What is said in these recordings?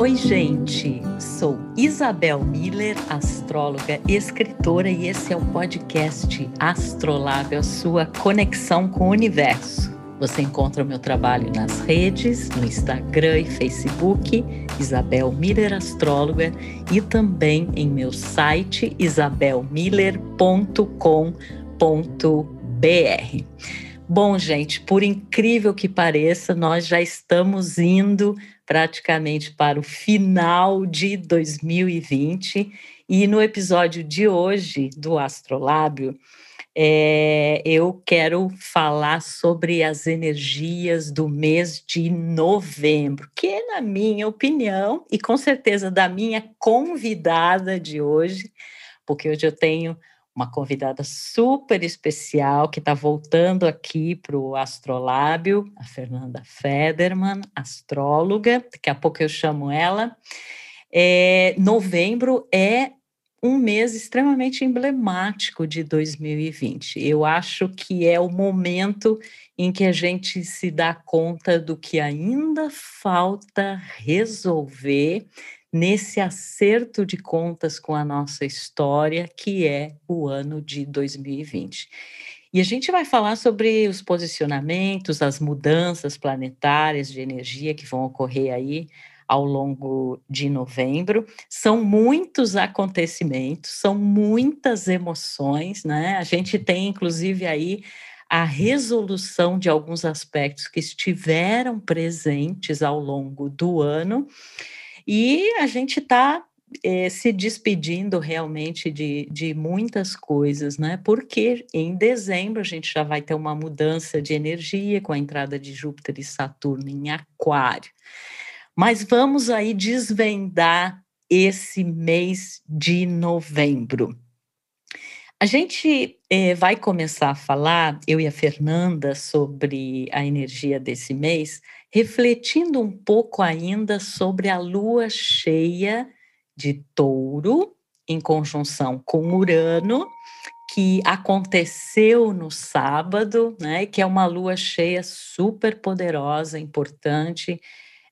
Oi, gente. Sou Isabel Miller, astróloga, escritora, e esse é o podcast Astrolábio, a sua conexão com o universo. Você encontra o meu trabalho nas redes, no Instagram e Facebook, Isabel Miller Astróloga, e também em meu site isabelmiller.com.br. Bom, gente, por incrível que pareça, nós já estamos indo praticamente para o final de 2020. E no episódio de hoje do Astrolábio, é, eu quero falar sobre as energias do mês de novembro, que, na minha opinião, e com certeza da minha convidada de hoje, porque hoje eu tenho uma convidada super especial que está voltando aqui para o Astrolábio, a Fernanda Federman, astróloga. Daqui a pouco eu chamo ela. É, novembro é um mês extremamente emblemático de 2020. Eu acho que é o momento em que a gente se dá conta do que ainda falta resolver nesse acerto de contas com a nossa história, que é o ano de 2020. E a gente vai falar sobre os posicionamentos, as mudanças planetárias de energia que vão ocorrer aí ao longo de novembro. São muitos acontecimentos, são muitas emoções, né? A gente tem, inclusive, aí a resolução de alguns aspectos que estiveram presentes ao longo do ano. E a gente está é, eh, se despedindo realmente de, de muitas coisas, né? Porque em dezembro a gente já vai ter uma mudança de energia com a entrada de Júpiter e Saturno em Aquário. Mas vamos aí desvendar esse mês de novembro. A gente eh, vai começar a falar, eu e a Fernanda, sobre a energia desse mês, refletindo um pouco ainda sobre a lua cheia de touro, em conjunção com Urano, que aconteceu no sábado, né? Que é uma lua cheia super poderosa, importante,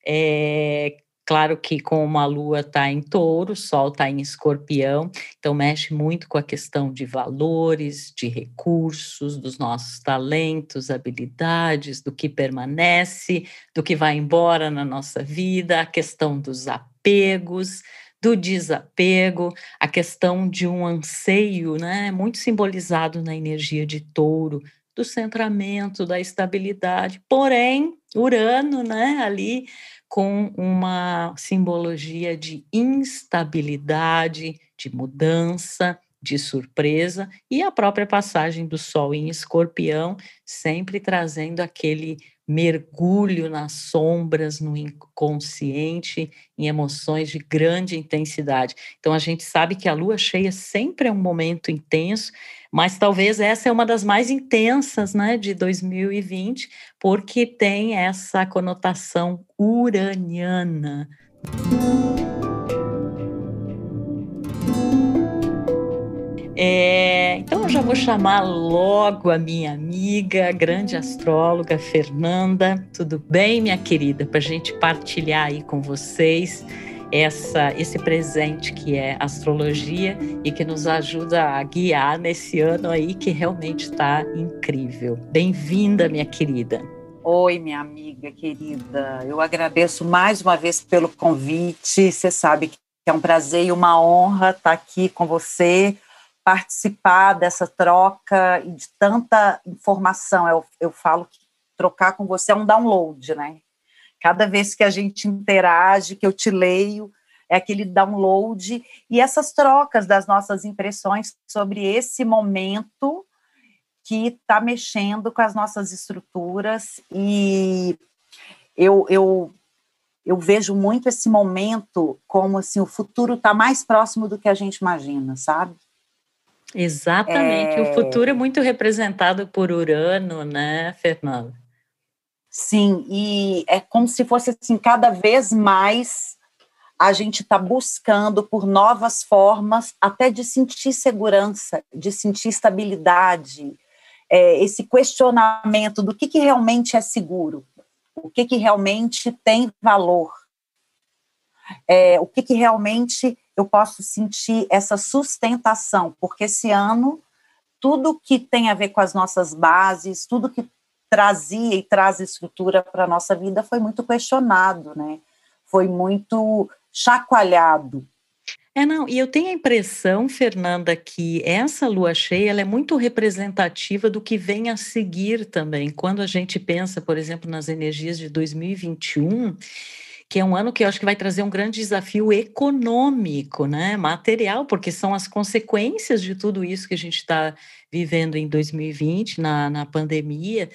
é, Claro que com uma lua está em touro, o sol está em escorpião, então mexe muito com a questão de valores, de recursos, dos nossos talentos, habilidades, do que permanece, do que vai embora na nossa vida, a questão dos apegos, do desapego, a questão de um anseio, né, muito simbolizado na energia de touro, do centramento, da estabilidade. Porém, Urano, né, ali com uma simbologia de instabilidade, de mudança, de surpresa, e a própria passagem do Sol em Escorpião, sempre trazendo aquele mergulho nas sombras, no inconsciente, em emoções de grande intensidade. Então, a gente sabe que a lua cheia sempre é um momento intenso, mas talvez essa é uma das mais intensas né, de 2020, porque tem essa conotação uraniana. É, então eu já vou chamar logo a minha amiga, grande astróloga Fernanda. Tudo bem, minha querida? Para a gente partilhar aí com vocês essa, esse presente que é astrologia e que nos ajuda a guiar nesse ano aí que realmente está incrível. Bem-vinda, minha querida. Oi, minha amiga querida. Eu agradeço mais uma vez pelo convite. Você sabe que é um prazer e uma honra estar aqui com você participar dessa troca e de tanta informação. Eu, eu falo que trocar com você é um download, né? Cada vez que a gente interage, que eu te leio, é aquele download e essas trocas das nossas impressões sobre esse momento que está mexendo com as nossas estruturas e eu, eu, eu vejo muito esse momento como assim o futuro está mais próximo do que a gente imagina, sabe? Exatamente. É... O futuro é muito representado por Urano, né, Fernanda? Sim, e é como se fosse assim, cada vez mais a gente está buscando por novas formas até de sentir segurança, de sentir estabilidade, é, esse questionamento do que, que realmente é seguro, o que, que realmente tem valor. é, o que, que realmente eu posso sentir essa sustentação, porque esse ano tudo que tem a ver com as nossas bases, tudo que trazia e traz estrutura para a nossa vida foi muito questionado, né? Foi muito chacoalhado. É, não, e eu tenho a impressão, Fernanda, que essa lua cheia ela é muito representativa do que vem a seguir também. Quando a gente pensa, por exemplo, nas energias de 2021, que é um ano que eu acho que vai trazer um grande desafio econômico, né, material, porque são as consequências de tudo isso que a gente está vivendo em 2020, na, na pandemia,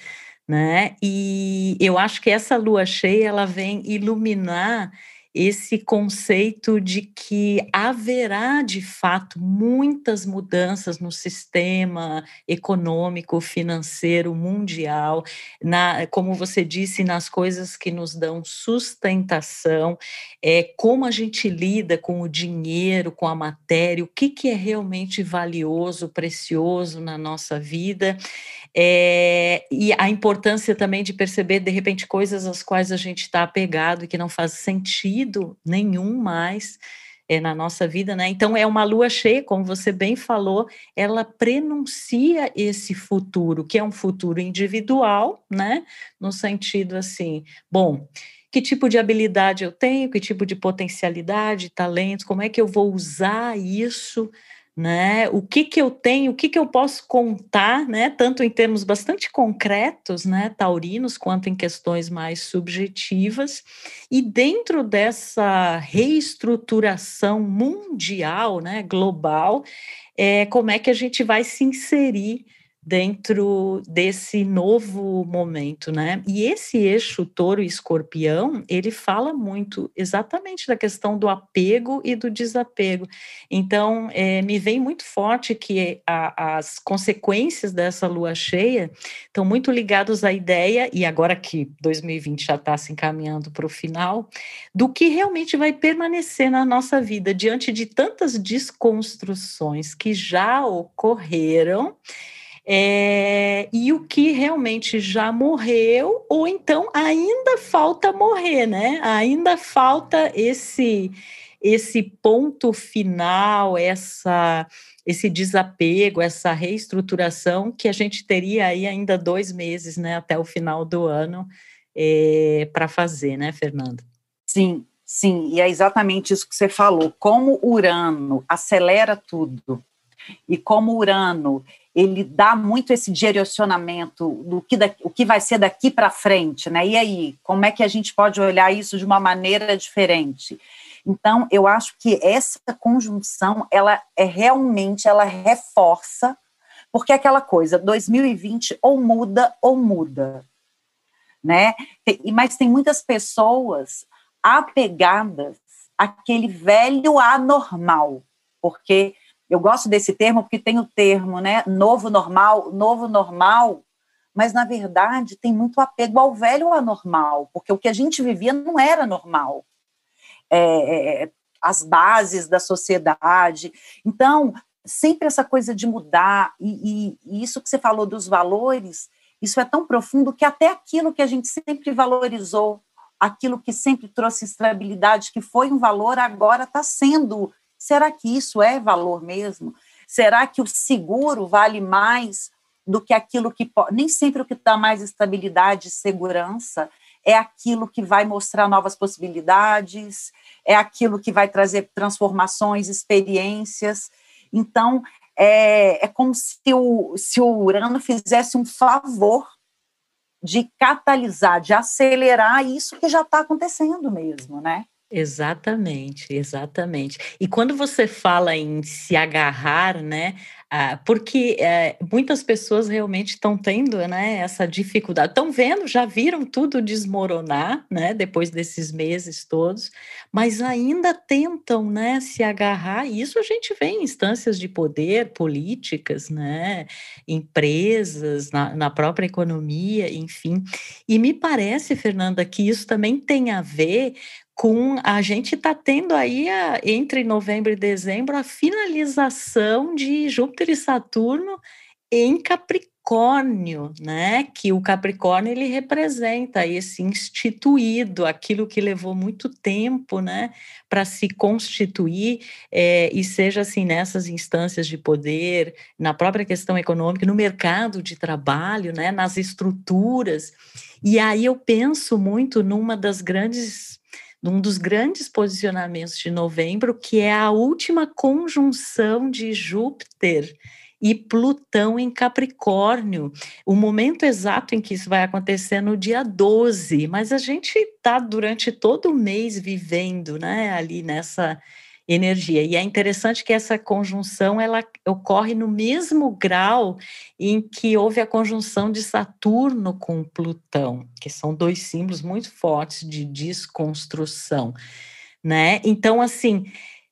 né, e eu acho que essa lua cheia, ela vem iluminar esse conceito de que haverá de fato muitas mudanças no sistema econômico, financeiro mundial, na, como você disse, nas coisas que nos dão sustentação, é, como a gente lida com o dinheiro, com a matéria, o que, que é realmente valioso, precioso na nossa vida. É, e a importância também de perceber, de repente, coisas às quais a gente está apegado e que não faz sentido nenhum mais é, na nossa vida, né? Então, é uma lua cheia, como você bem falou, ela prenuncia esse futuro, que é um futuro individual, né? No sentido assim, bom, que tipo de habilidade eu tenho, que tipo de potencialidade, talentos, como é que eu vou usar isso né? O que que eu tenho, o que que eu posso contar, né? Tanto em termos bastante concretos, né, taurinos, quanto em questões mais subjetivas. E dentro dessa reestruturação mundial, né, global, é, como é que a gente vai se inserir dentro desse novo momento, né? E esse eixo touro e escorpião, ele fala muito exatamente da questão do apego e do desapego. Então, é, me vem muito forte que a, as consequências dessa lua cheia estão muito ligadas à ideia, e agora que 2020 já está se encaminhando para o final, do que realmente vai permanecer na nossa vida diante de tantas desconstruções que já ocorreram é, e o que realmente já morreu, ou então ainda falta morrer, né? Ainda falta esse esse ponto final, essa esse desapego, essa reestruturação que a gente teria aí ainda dois meses, né, até o final do ano é, para fazer, né, Fernanda? Sim, sim, e é exatamente isso que você falou. Como Urano acelera tudo e como Urano ele dá muito esse direcionamento do que, da, o que vai ser daqui para frente, né? E aí, como é que a gente pode olhar isso de uma maneira diferente? Então, eu acho que essa conjunção, ela é realmente, ela reforça, porque é aquela coisa, 2020 ou muda ou muda, né? Mas tem muitas pessoas apegadas àquele velho anormal, porque eu gosto desse termo porque tem o termo, né? Novo normal, novo normal, mas na verdade tem muito apego ao velho anormal, porque o que a gente vivia não era normal. É, é, as bases da sociedade. Então, sempre essa coisa de mudar, e, e, e isso que você falou dos valores, isso é tão profundo que até aquilo que a gente sempre valorizou, aquilo que sempre trouxe estabilidade, que foi um valor, agora está sendo Será que isso é valor mesmo? Será que o seguro vale mais do que aquilo que pode. Nem sempre o que dá mais estabilidade e segurança é aquilo que vai mostrar novas possibilidades, é aquilo que vai trazer transformações, experiências. Então, é, é como se o, se o Urano fizesse um favor de catalisar, de acelerar isso que já está acontecendo mesmo, né? Exatamente, exatamente. E quando você fala em se agarrar, né, ah, porque é, muitas pessoas realmente estão tendo né, essa dificuldade, estão vendo, já viram tudo desmoronar né, depois desses meses todos, mas ainda tentam né, se agarrar, e isso a gente vê em instâncias de poder, políticas, né, empresas, na, na própria economia, enfim. E me parece, Fernanda, que isso também tem a ver com a gente está tendo aí a, entre novembro e dezembro a finalização de Júpiter e Saturno em Capricórnio né? Que o Capricórnio ele representa esse instituído, aquilo que levou muito tempo, né, para se constituir é, e seja assim nessas instâncias de poder, na própria questão econômica, no mercado de trabalho, né, nas estruturas. E aí eu penso muito numa das grandes um dos grandes posicionamentos de novembro, que é a última conjunção de Júpiter e Plutão em Capricórnio. O momento exato em que isso vai acontecer é no dia 12, mas a gente está durante todo o mês vivendo né, ali nessa energia. E é interessante que essa conjunção ela ocorre no mesmo grau em que houve a conjunção de Saturno com Plutão, que são dois símbolos muito fortes de desconstrução, né? Então, assim,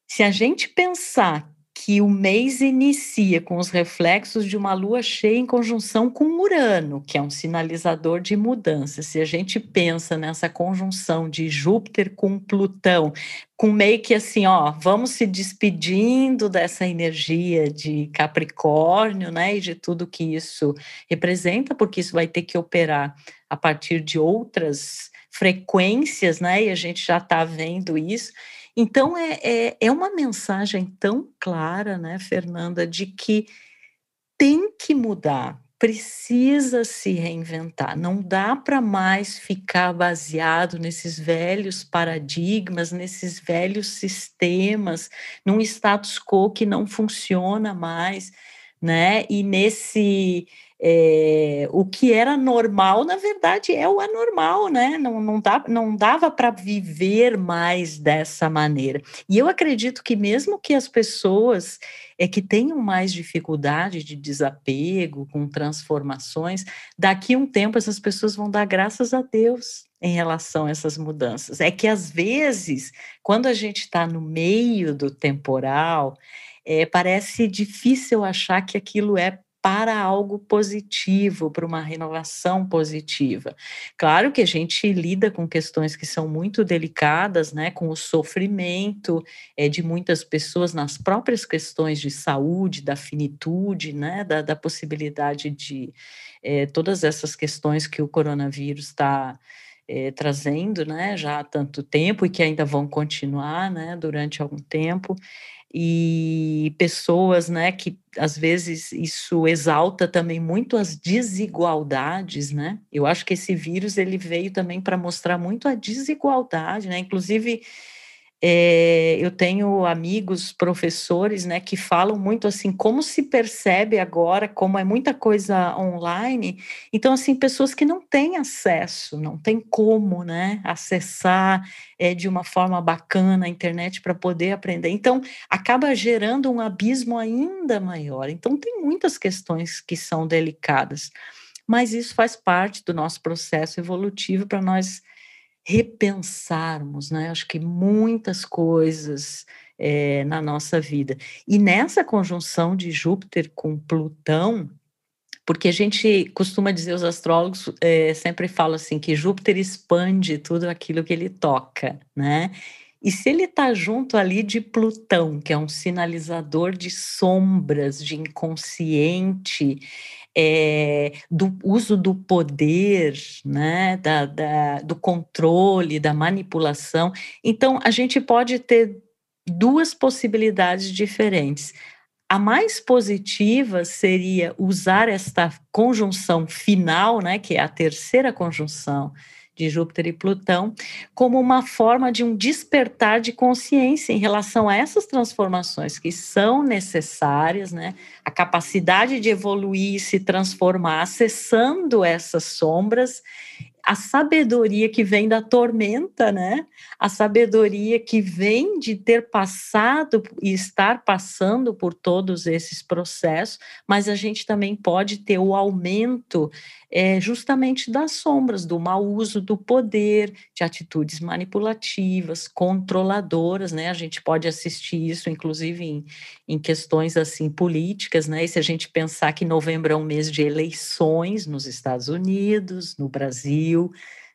se a gente pensar que o mês inicia com os reflexos de uma lua cheia em conjunção com Urano, que é um sinalizador de mudança. Se a gente pensa nessa conjunção de Júpiter com Plutão, com meio que assim, ó, vamos se despedindo dessa energia de Capricórnio, né, e de tudo que isso representa, porque isso vai ter que operar a partir de outras frequências, né, e a gente já está vendo isso. Então, é, é, é uma mensagem tão clara, né, Fernanda, de que tem que mudar, precisa se reinventar. Não dá para mais ficar baseado nesses velhos paradigmas, nesses velhos sistemas, num status quo que não funciona mais, né? E nesse é, o que era normal, na verdade, é o anormal, né? Não, não, dá, não dava para viver mais dessa maneira. E eu acredito que, mesmo que as pessoas é, que tenham mais dificuldade de desapego com transformações, daqui a um tempo essas pessoas vão dar graças a Deus em relação a essas mudanças. É que, às vezes, quando a gente está no meio do temporal, é, parece difícil achar que aquilo é para algo positivo, para uma renovação positiva. Claro que a gente lida com questões que são muito delicadas, né, com o sofrimento é, de muitas pessoas nas próprias questões de saúde, da finitude, né, da, da possibilidade de é, todas essas questões que o coronavírus está é, trazendo, né, já há tanto tempo e que ainda vão continuar, né, durante algum tempo e pessoas, né, que às vezes isso exalta também muito as desigualdades, né? Eu acho que esse vírus ele veio também para mostrar muito a desigualdade, né? Inclusive é, eu tenho amigos, professores, né, que falam muito assim, como se percebe agora, como é muita coisa online, então, assim, pessoas que não têm acesso, não têm como, né, acessar é, de uma forma bacana a internet para poder aprender. Então, acaba gerando um abismo ainda maior. Então, tem muitas questões que são delicadas, mas isso faz parte do nosso processo evolutivo para nós repensarmos, né? Acho que muitas coisas é, na nossa vida. E nessa conjunção de Júpiter com Plutão, porque a gente costuma dizer, os astrólogos é, sempre falam assim, que Júpiter expande tudo aquilo que ele toca, né? E se ele está junto ali de Plutão, que é um sinalizador de sombras, de inconsciente, é, do uso do poder, né, da, da, do controle, da manipulação. Então, a gente pode ter duas possibilidades diferentes. A mais positiva seria usar esta conjunção final, né, que é a terceira conjunção de Júpiter e Plutão, como uma forma de um despertar de consciência em relação a essas transformações que são necessárias, né? A capacidade de evoluir e se transformar, acessando essas sombras a sabedoria que vem da tormenta, né? A sabedoria que vem de ter passado e estar passando por todos esses processos, mas a gente também pode ter o aumento é, justamente das sombras, do mau uso do poder, de atitudes manipulativas, controladoras, né? A gente pode assistir isso, inclusive, em, em questões assim políticas, né? E se a gente pensar que novembro é um mês de eleições nos Estados Unidos, no Brasil, Brasil,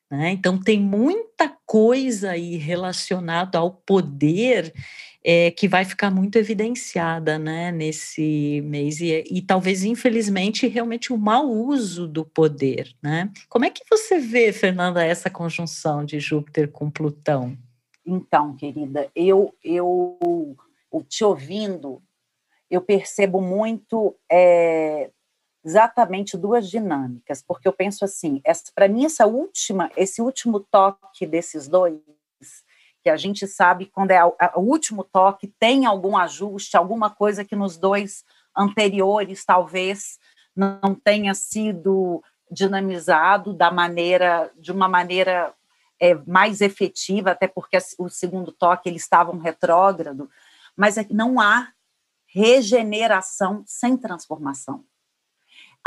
Né? Então, tem muita coisa aí relacionada ao poder é, que vai ficar muito evidenciada né, nesse mês, e, e, talvez, infelizmente, realmente o mau uso do poder. Né? Como é que você vê, Fernanda, essa conjunção de Júpiter com Plutão? Então, querida, eu, eu te ouvindo, eu percebo muito é, exatamente duas dinâmicas, porque eu penso assim, para mim essa última, esse último toque desses dois, que a gente sabe quando é o último toque tem algum ajuste, alguma coisa que nos dois anteriores talvez não tenha sido dinamizado da maneira de uma maneira é, mais efetiva, até porque o segundo toque eles estavam retrógrado, mas é que não há regeneração sem transformação.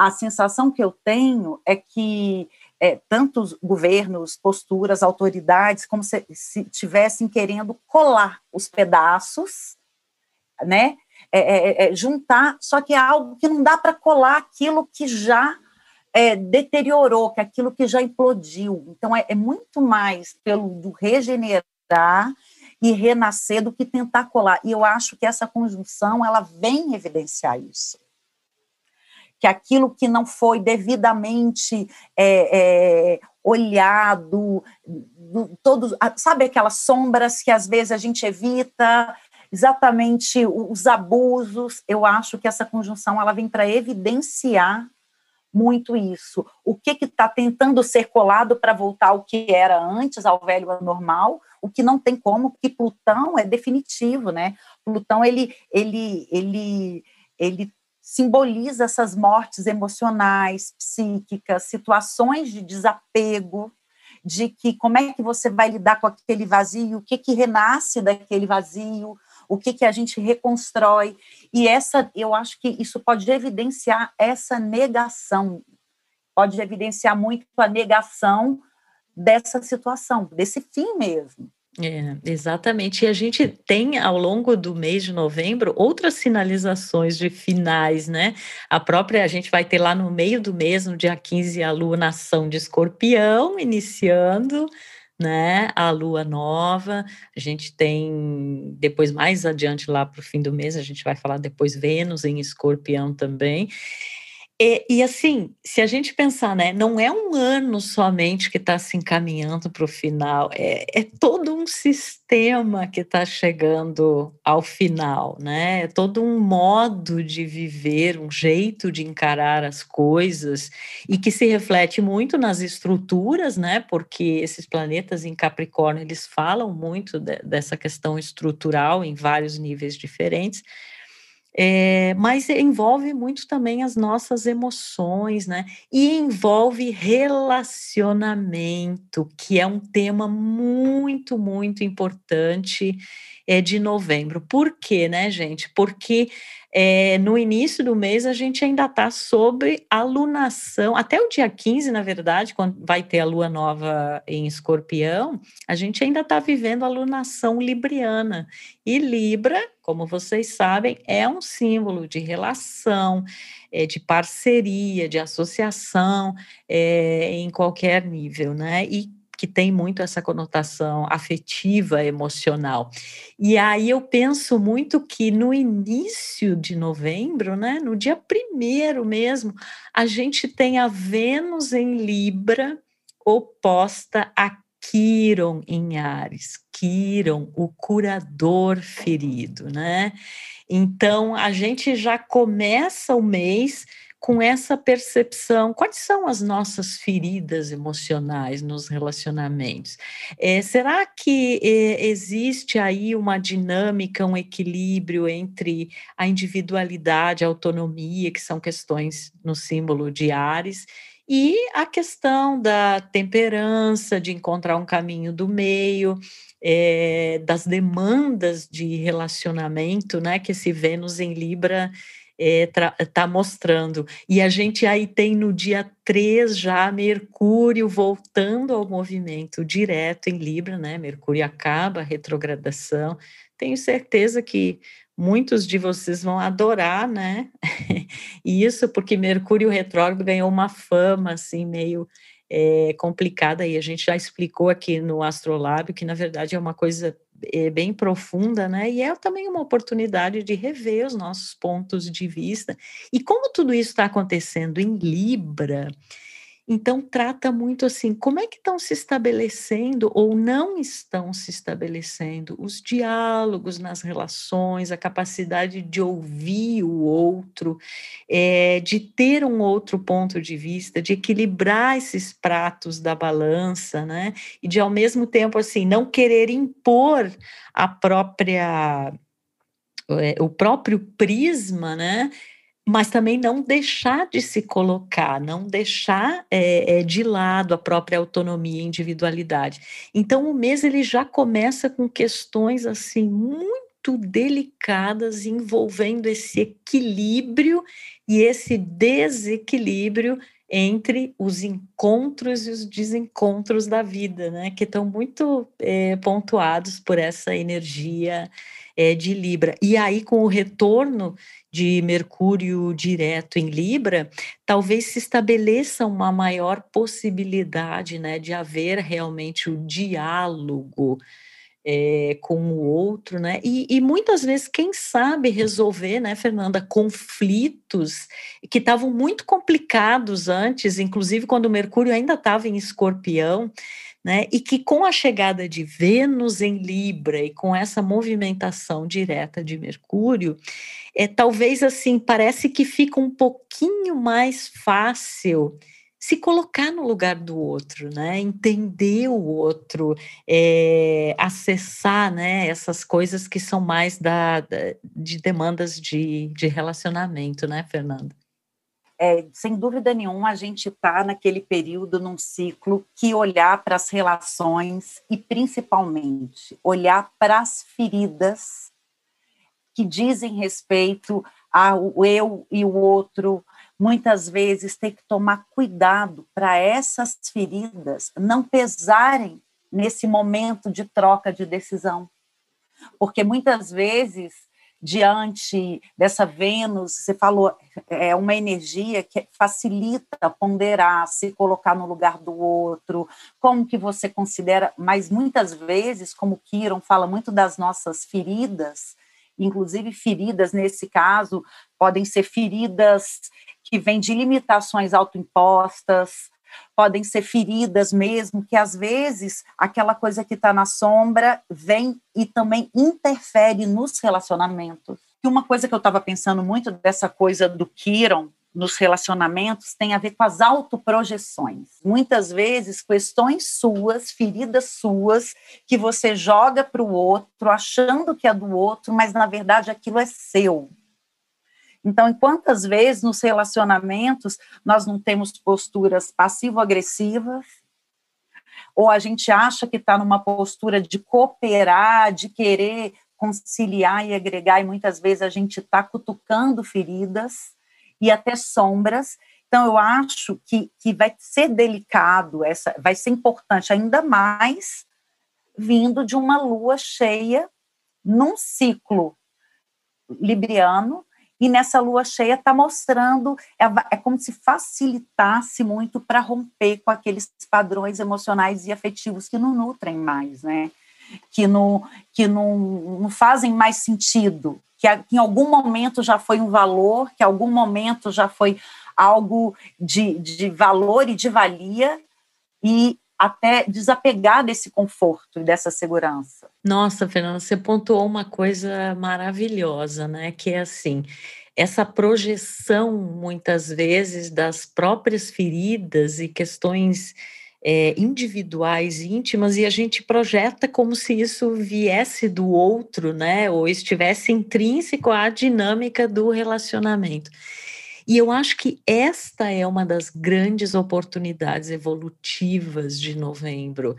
A sensação que eu tenho é que é, tantos governos, posturas, autoridades, como se, se tivessem querendo colar os pedaços, né? É, é, é juntar, só que é algo que não dá para colar aquilo que já é, deteriorou, que aquilo que já implodiu. Então, é, é muito mais pelo regenerar e renascer do que tentar colar. E eu acho que essa conjunção ela vem evidenciar isso. Que aquilo que não foi devidamente é, é, olhado, do, todos, sabe aquelas sombras que às vezes a gente evita, exatamente os abusos. Eu acho que essa conjunção ela vem para evidenciar muito isso. O que está tentando ser colado para voltar ao que era antes, ao velho normal, o que não tem como, porque Plutão é definitivo, né? Plutão ele ele ele ele simboliza essas mortes emocionais, psíquicas, situações de desapego, de que como é que você vai lidar com aquele vazio, o que que renasce daquele vazio, o que que a gente reconstrói. E essa, eu acho que isso pode evidenciar essa negação, pode evidenciar muito a negação dessa situação, desse fim mesmo. É, exatamente. E a gente tem ao longo do mês de novembro outras sinalizações de finais, né? A própria, a gente vai ter lá no meio do mês, no dia 15, a lunação de escorpião, iniciando, né? A lua nova. A gente tem depois, mais adiante, lá para o fim do mês, a gente vai falar depois Vênus em escorpião também. E, e, assim, se a gente pensar, né, não é um ano somente que está se encaminhando para o final, é, é, todo um sistema que está chegando ao final, né? É todo um modo de viver, um jeito de encarar as coisas e que se reflete muito nas estruturas, né? Porque esses planetas em Capricórnio eles falam muito de, dessa questão estrutural em vários níveis diferentes. É, mas envolve muito também as nossas emoções, né? E envolve relacionamento, que é um tema muito, muito importante é, de novembro. Por quê, né, gente? Porque é, no início do mês a gente ainda está sobre alunação, até o dia 15, na verdade, quando vai ter a lua nova em escorpião, a gente ainda está vivendo alunação libriana. E Libra, como vocês sabem, é um símbolo de relação, é, de parceria, de associação é, em qualquer nível, né? E que tem muito essa conotação afetiva, emocional. E aí eu penso muito que no início de novembro, né, no dia primeiro mesmo, a gente tem a Vênus em Libra oposta a Quiron em Ares, Quiron, o curador ferido, né? Então a gente já começa o mês com essa percepção, quais são as nossas feridas emocionais nos relacionamentos? É, será que é, existe aí uma dinâmica, um equilíbrio entre a individualidade, a autonomia, que são questões no símbolo de Ares, e a questão da temperança, de encontrar um caminho do meio, é, das demandas de relacionamento, né, que esse Vênus em Libra está é, tá mostrando. E a gente aí tem no dia 3 já Mercúrio voltando ao movimento direto em Libra, né? Mercúrio acaba a retrogradação. Tenho certeza que muitos de vocês vão adorar, né? Isso porque Mercúrio retrógrado ganhou uma fama assim meio é, complicada e a gente já explicou aqui no Astrolábio que na verdade é uma coisa é, bem profunda, né? E é também uma oportunidade de rever os nossos pontos de vista. E como tudo isso está acontecendo em Libra, então, trata muito assim, como é que estão se estabelecendo ou não estão se estabelecendo os diálogos nas relações, a capacidade de ouvir o outro, é, de ter um outro ponto de vista, de equilibrar esses pratos da balança, né? E de, ao mesmo tempo, assim, não querer impor a própria é, o próprio prisma, né? Mas também não deixar de se colocar, não deixar é, de lado a própria autonomia e individualidade. Então, o mês ele já começa com questões assim muito delicadas envolvendo esse equilíbrio e esse desequilíbrio entre os encontros e os desencontros da vida, né? Que estão muito é, pontuados por essa energia é, de Libra. E aí, com o retorno de Mercúrio direto em Libra, talvez se estabeleça uma maior possibilidade né, de haver realmente o diálogo é, com o outro, né? E, e, muitas vezes, quem sabe resolver, né, Fernanda, conflitos que estavam muito complicados antes, inclusive quando o Mercúrio ainda estava em escorpião, né? E que com a chegada de Vênus em Libra e com essa movimentação direta de Mercúrio, é talvez assim, parece que fica um pouquinho mais fácil se colocar no lugar do outro, né? Entender o outro, é, acessar, né? Essas coisas que são mais da, da de demandas de, de relacionamento, né, Fernanda? É, sem dúvida nenhuma, a gente está naquele período, num ciclo, que olhar para as relações e, principalmente, olhar para as feridas que dizem respeito ao eu e o outro, muitas vezes tem que tomar cuidado para essas feridas não pesarem nesse momento de troca de decisão. Porque muitas vezes diante dessa Vênus, você falou, é uma energia que facilita ponderar, se colocar no lugar do outro, como que você considera, mas muitas vezes, como Kiron fala muito das nossas feridas, inclusive feridas nesse caso, podem ser feridas que vêm de limitações autoimpostas, podem ser feridas mesmo, que às vezes aquela coisa que está na sombra vem e também interfere nos relacionamentos. E uma coisa que eu estava pensando muito dessa coisa do Kiron, nos relacionamentos tem a ver com as autoprojeções. Muitas vezes, questões suas, feridas suas, que você joga para o outro, achando que é do outro, mas na verdade aquilo é seu. Então, em quantas vezes nos relacionamentos nós não temos posturas passivo-agressivas, ou a gente acha que está numa postura de cooperar, de querer conciliar e agregar, e muitas vezes a gente está cutucando feridas e até sombras. Então, eu acho que, que vai ser delicado, essa, vai ser importante ainda mais vindo de uma lua cheia num ciclo libriano e nessa lua cheia está mostrando, é, é, como se facilitasse muito para romper com aqueles padrões emocionais e afetivos que não nutrem mais, né? Que não, que não, não fazem mais sentido, que, em algum momento já foi um valor, que em algum momento já foi algo de, de valor e de valia, e até desapegar desse conforto e dessa segurança. Nossa, Fernanda, você pontuou uma coisa maravilhosa, né? Que é assim, essa projeção, muitas vezes, das próprias feridas e questões é, individuais, íntimas, e a gente projeta como se isso viesse do outro, né? Ou estivesse intrínseco à dinâmica do relacionamento. E eu acho que esta é uma das grandes oportunidades evolutivas de novembro.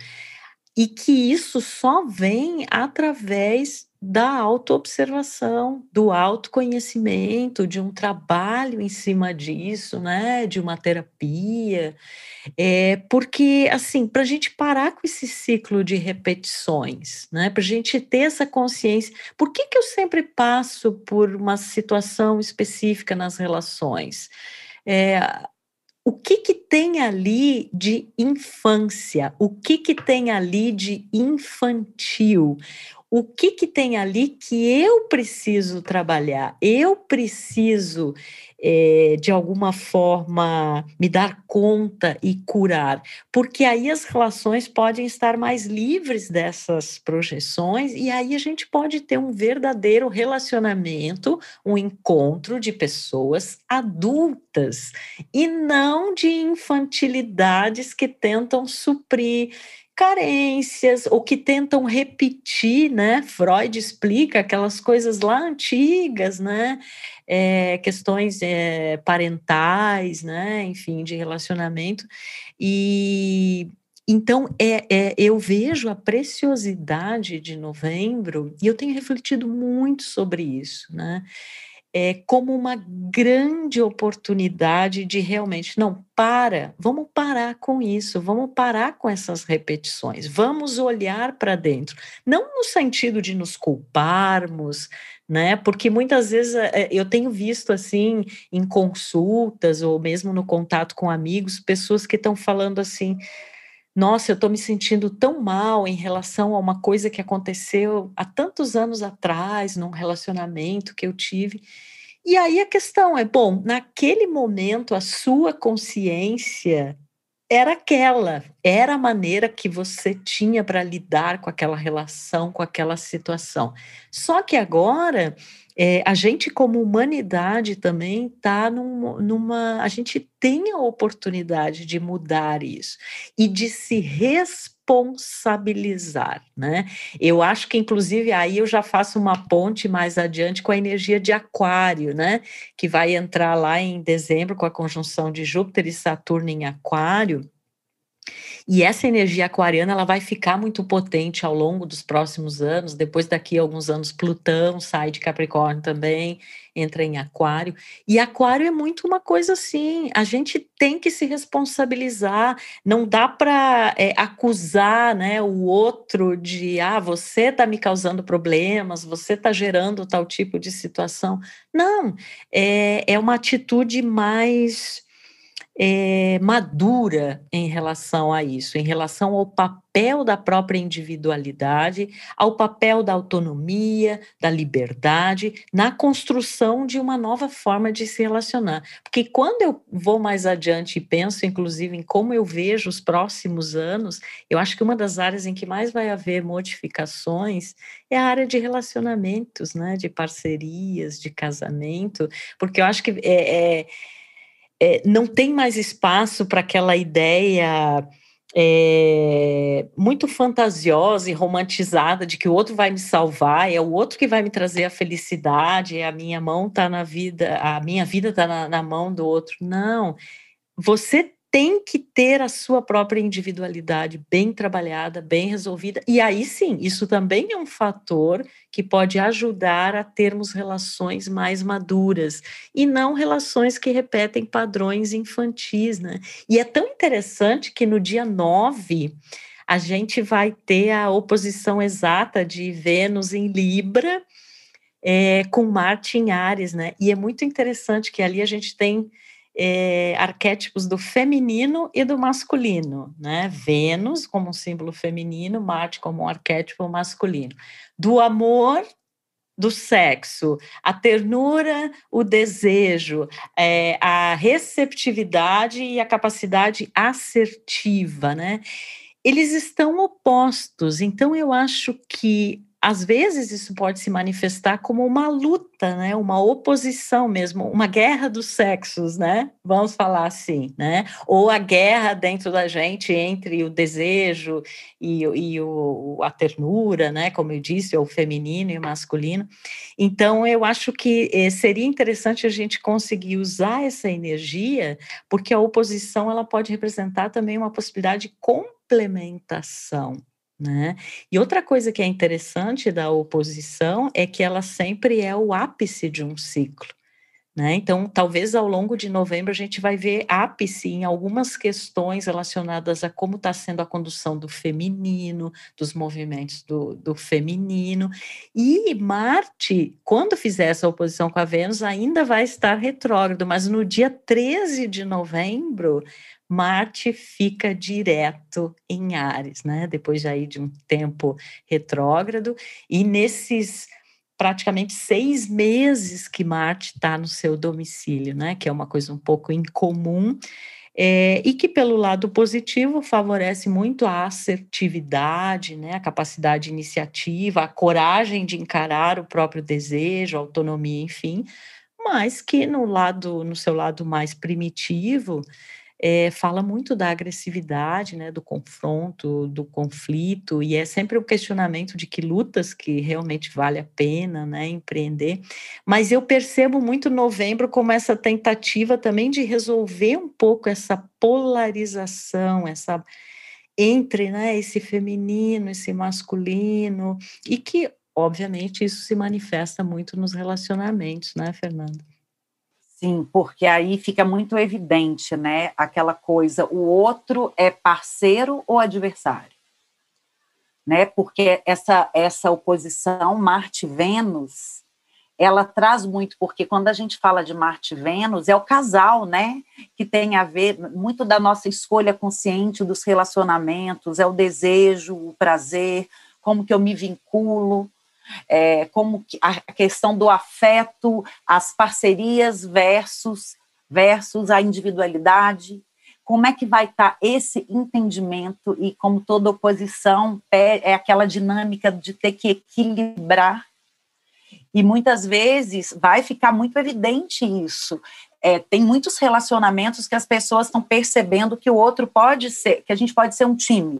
E que isso só vem através da autoobservação, do autoconhecimento, de um trabalho em cima disso, né, de uma terapia, é, porque, assim, para a gente parar com esse ciclo de repetições, né, para a gente ter essa consciência, por que, que eu sempre passo por uma situação específica nas relações? É, o que, que tem ali de infância? O que, que tem ali de infantil? O que, que tem ali que eu preciso trabalhar, eu preciso, é, de alguma forma, me dar conta e curar, porque aí as relações podem estar mais livres dessas projeções, e aí a gente pode ter um verdadeiro relacionamento, um encontro de pessoas adultas, e não de infantilidades que tentam suprir carências ou que tentam repetir, né? Freud explica aquelas coisas lá antigas, né? É, questões é, parentais, né? Enfim, de relacionamento. E então é, é, eu vejo a preciosidade de novembro e eu tenho refletido muito sobre isso, né? É, como uma grande oportunidade de realmente, não, para, vamos parar com isso, vamos parar com essas repetições, vamos olhar para dentro. Não no sentido de nos culparmos, né? Porque muitas vezes é, eu tenho visto assim em consultas ou mesmo no contato com amigos, pessoas que estão falando assim nossa, eu estou me sentindo tão mal em relação a uma coisa que aconteceu há tantos anos atrás, num relacionamento que eu tive. E aí a questão é: bom, naquele momento a sua consciência era aquela, era a maneira que você tinha para lidar com aquela relação, com aquela situação. Só que agora é, a gente, como humanidade, também está num, numa. A gente tem a oportunidade de mudar isso e de se responsabilizar, né? Eu acho que, inclusive, aí eu já faço uma ponte mais adiante com a energia de Aquário, né? Que vai entrar lá em dezembro com a conjunção de Júpiter e Saturno em Aquário. E essa energia aquariana ela vai ficar muito potente ao longo dos próximos anos. Depois daqui a alguns anos Plutão sai de Capricórnio também, entra em Aquário. E Aquário é muito uma coisa assim, a gente tem que se responsabilizar. Não dá para é, acusar, né, o outro de ah, você está me causando problemas, você está gerando tal tipo de situação. Não, é, é uma atitude mais é, madura em relação a isso, em relação ao papel da própria individualidade, ao papel da autonomia, da liberdade, na construção de uma nova forma de se relacionar. Porque quando eu vou mais adiante e penso, inclusive, em como eu vejo os próximos anos, eu acho que uma das áreas em que mais vai haver modificações é a área de relacionamentos, né, de parcerias, de casamento, porque eu acho que é, é é, não tem mais espaço para aquela ideia é, muito fantasiosa e romantizada de que o outro vai me salvar, é o outro que vai me trazer a felicidade, é a minha mão está na vida, a minha vida está na, na mão do outro. Não, você tem que ter a sua própria individualidade bem trabalhada, bem resolvida. E aí sim, isso também é um fator que pode ajudar a termos relações mais maduras e não relações que repetem padrões infantis, né? E é tão interessante que no dia 9 a gente vai ter a oposição exata de Vênus em Libra é, com Marte em Ares, né? E é muito interessante que ali a gente tem é, arquétipos do feminino e do masculino, né? Vênus como um símbolo feminino, Marte como um arquétipo masculino. Do amor, do sexo, a ternura, o desejo, é, a receptividade e a capacidade assertiva, né? Eles estão opostos, então eu acho que às vezes isso pode se manifestar como uma luta, né? Uma oposição mesmo, uma guerra dos sexos, né? Vamos falar assim, né? Ou a guerra dentro da gente entre o desejo e, e o, a ternura, né? Como eu disse, o feminino e o masculino. Então, eu acho que eh, seria interessante a gente conseguir usar essa energia, porque a oposição ela pode representar também uma possibilidade de complementação Né? E outra coisa que é interessante da oposição é que ela sempre é o ápice de um ciclo. Né? Então, talvez ao longo de novembro a gente vai ver ápice em algumas questões relacionadas a como está sendo a condução do feminino, dos movimentos do, do, feminino. E Marte, quando fizer essa oposição com a Vênus, ainda vai estar retrógrado, mas no dia 13 de novembro, Marte fica direto em Ares, né? Depois de aí de um tempo retrógrado, e nesses praticamente seis meses que Marte está no seu domicílio, né? Que é uma coisa um pouco incomum. É, e que, pelo lado positivo, favorece muito a assertividade, né, a capacidade de iniciativa, a coragem de encarar o próprio desejo, a autonomia, enfim, mas que no lado, no seu lado mais primitivo, é, fala muito da agressividade, né, do confronto, do conflito, e é sempre um questionamento de que lutas que realmente vale a pena né, empreender. Mas eu percebo muito novembro como essa tentativa também de resolver um pouco essa polarização, essa entre né, esse feminino, esse masculino, e que, obviamente, isso se manifesta muito nos relacionamentos, né, Fernanda? Sim, porque aí fica muito evidente, né? Aquela coisa, o outro é parceiro ou adversário, né? Porque essa essa oposição Marte-Vênus, ela traz muito, porque quando a gente fala de Marte-Vênus, é o casal, né? Que tem a ver muito da nossa escolha consciente dos relacionamentos, é o desejo, o prazer, como que eu me vinculo, é, como a questão do afeto, as parcerias versus, versus a individualidade, como é que vai estar tá esse entendimento e como toda oposição é, aquela dinâmica de ter que equilibrar? E muitas vezes vai ficar muito evidente isso. É, tem muitos relacionamentos que as pessoas estão percebendo que o outro pode ser, que a gente pode ser um time,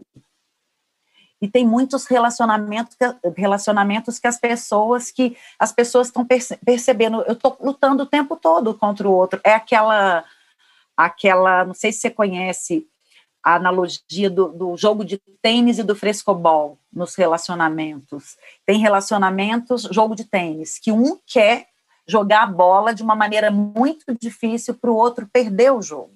e tem muitos relacionamentos, relacionamentos que as pessoas que as pessoas estão perce, percebendo, eu estou lutando o tempo todo contra o outro. É aquela, aquela, não sei se você conhece a analogia do, do jogo de tênis e do frescobol nos relacionamentos. Tem relacionamentos, jogo de tênis, que um quer jogar a bola de uma maneira muito difícil para o outro perder o jogo.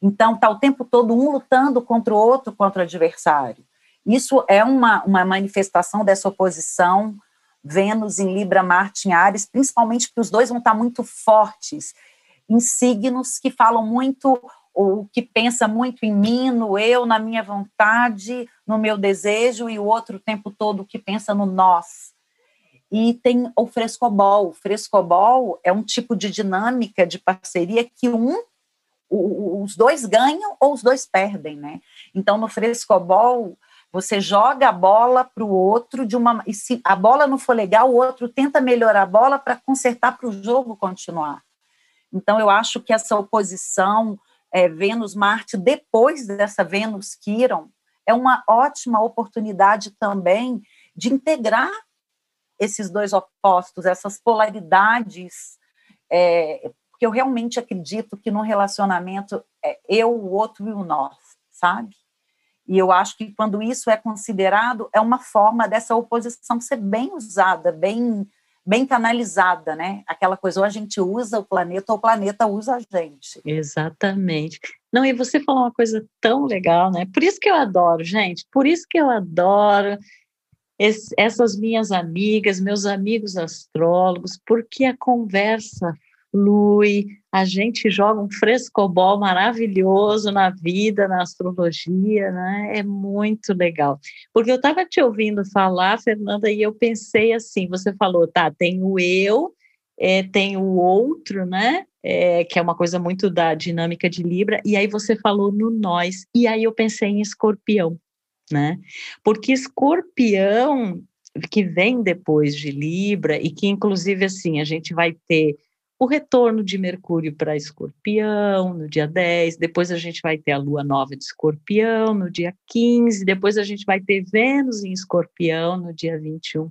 Então, está o tempo todo um lutando contra o outro, contra o adversário. Isso é uma, uma manifestação dessa oposição Vênus em Libra, Marte em Ares, principalmente porque os dois vão estar muito fortes em signos que falam muito ou que pensa muito em mim, no eu, na minha vontade, no meu desejo, e o outro o tempo todo que pensa no nós. E tem o frescobol. O frescobol é um tipo de dinâmica de parceria que um, os dois ganham ou os dois perdem, né? Então, no frescobol, você joga a bola para o outro de uma. E se a bola não for legal, o outro tenta melhorar a bola para consertar para o jogo continuar. Então, eu acho que essa oposição é, Vênus-Marte, depois dessa Vênus-Quiron, é uma ótima oportunidade também de integrar esses dois opostos, essas polaridades, é, porque eu realmente acredito que no relacionamento é eu, o outro e o nós, sabe? E eu acho que quando isso é considerado, é uma forma dessa oposição ser bem usada, bem bem canalizada, né? Aquela coisa, ou a gente usa o planeta, ou o planeta usa a gente. Exatamente. Não, e você falou uma coisa tão legal, né? Por isso que eu adoro, gente, por isso que eu adoro esse, essas minhas amigas, meus amigos astrólogos, porque a conversa flui, a gente joga um frescobol maravilhoso na vida, na astrologia, né? É muito legal. Porque eu estava te ouvindo falar, Fernanda, e eu pensei assim: você falou, tá, tem o eu, é, tem o outro, né? É, que é uma coisa muito da dinâmica de Libra, e aí você falou no nós, e aí eu pensei em escorpião, né? Porque escorpião, que vem depois de Libra, e que inclusive assim, a gente vai ter o retorno de Mercúrio para Escorpião no dia 10, depois a gente vai ter a lua nova de Escorpião no dia 15, depois a gente vai ter Vênus em Escorpião no dia 21.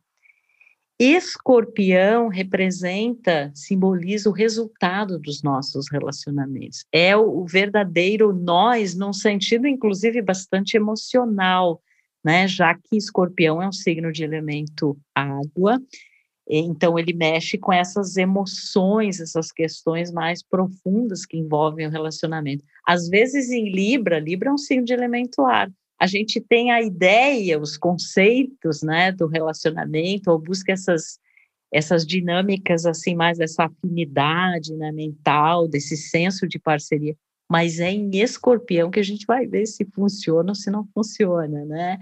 Escorpião representa, simboliza o resultado dos nossos relacionamentos. É o verdadeiro nós, num sentido, inclusive, bastante emocional, né? Já que escorpião é um signo de elemento água, então ele mexe com essas emoções, essas questões mais profundas que envolvem o relacionamento. Às vezes em Libra, Libra é um signo de elemento ar. A gente tem a ideia, os conceitos, né, do relacionamento, ou busca essas essas dinâmicas assim mais dessa afinidade né, mental, desse senso de parceria mas é em escorpião que a gente vai ver se funciona ou se não funciona, né?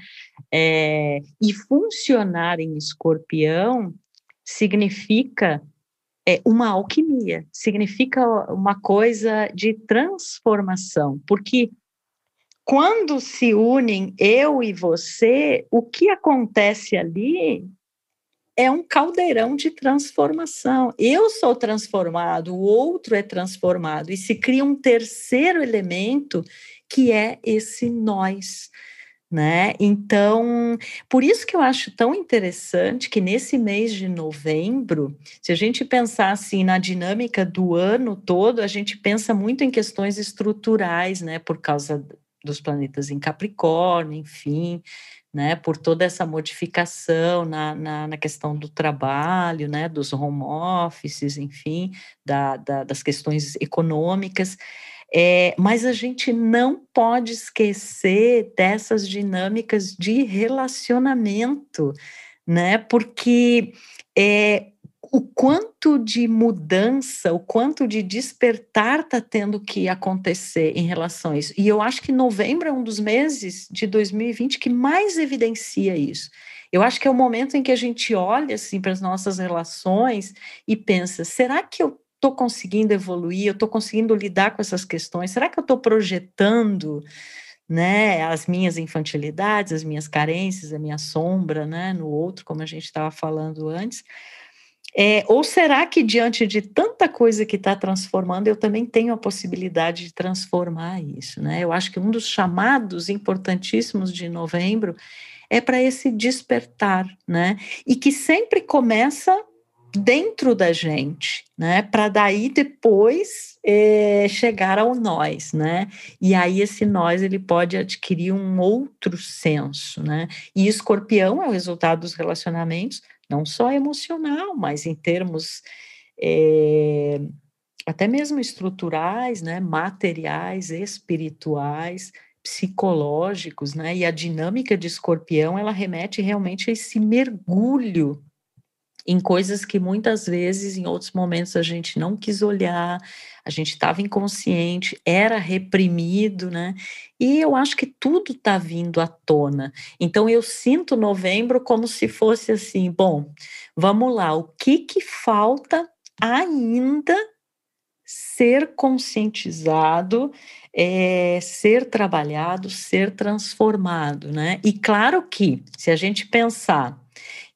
É, e funcionar em escorpião significa é, uma alquimia, significa uma coisa de transformação, porque quando se unem eu e você, o que acontece ali é um caldeirão de transformação. Eu sou transformado, o outro é transformado, e se cria um terceiro elemento que é esse nós. Né? Então, por isso que eu acho tão interessante que nesse mês de novembro, se a gente pensar assim na dinâmica do ano todo, a gente pensa muito em questões estruturais, né? Por causa dos planetas em Capricórnio, enfim, né, por toda essa modificação na, na, na, questão do trabalho, né, dos home offices, enfim, da, da, das questões econômicas. É, mas a gente não pode esquecer dessas dinâmicas de relacionamento, né? Porque é, o quanto de mudança, o quanto de despertar está tendo que acontecer em relação a isso. E eu acho que novembro é um dos meses de 2020 que mais evidencia isso. Eu acho que é o momento em que a gente olha assim para as nossas relações e pensa: será que eu estou conseguindo evoluir? Eu estou conseguindo lidar com essas questões? Será que eu estou projetando? Né, as minhas infantilidades, as minhas carências, a minha sombra, né, no outro, como a gente estava falando antes, é, ou será que diante de tanta coisa que está transformando, eu também tenho a possibilidade de transformar isso? Né? Eu acho que um dos chamados importantíssimos de novembro é para esse despertar, né? E que sempre começa dentro da gente, né? Para daí depois é, chegar ao nós, né? E aí esse nós ele pode adquirir um outro senso, né? E escorpião é o resultado dos relacionamentos, não só emocional, mas em termos é, até mesmo estruturais, né, materiais, espirituais, psicológicos, né? E a dinâmica de escorpião, ela remete realmente a esse mergulho em coisas que muitas vezes, em outros momentos, a gente não quis olhar, a gente estava inconsciente, era reprimido, né? E eu acho que tudo está vindo à tona. Então, eu sinto novembro como se fosse assim: bom, vamos lá, o que, que falta ainda ser conscientizado, é, ser trabalhado, ser transformado, né? E claro que, se a gente pensar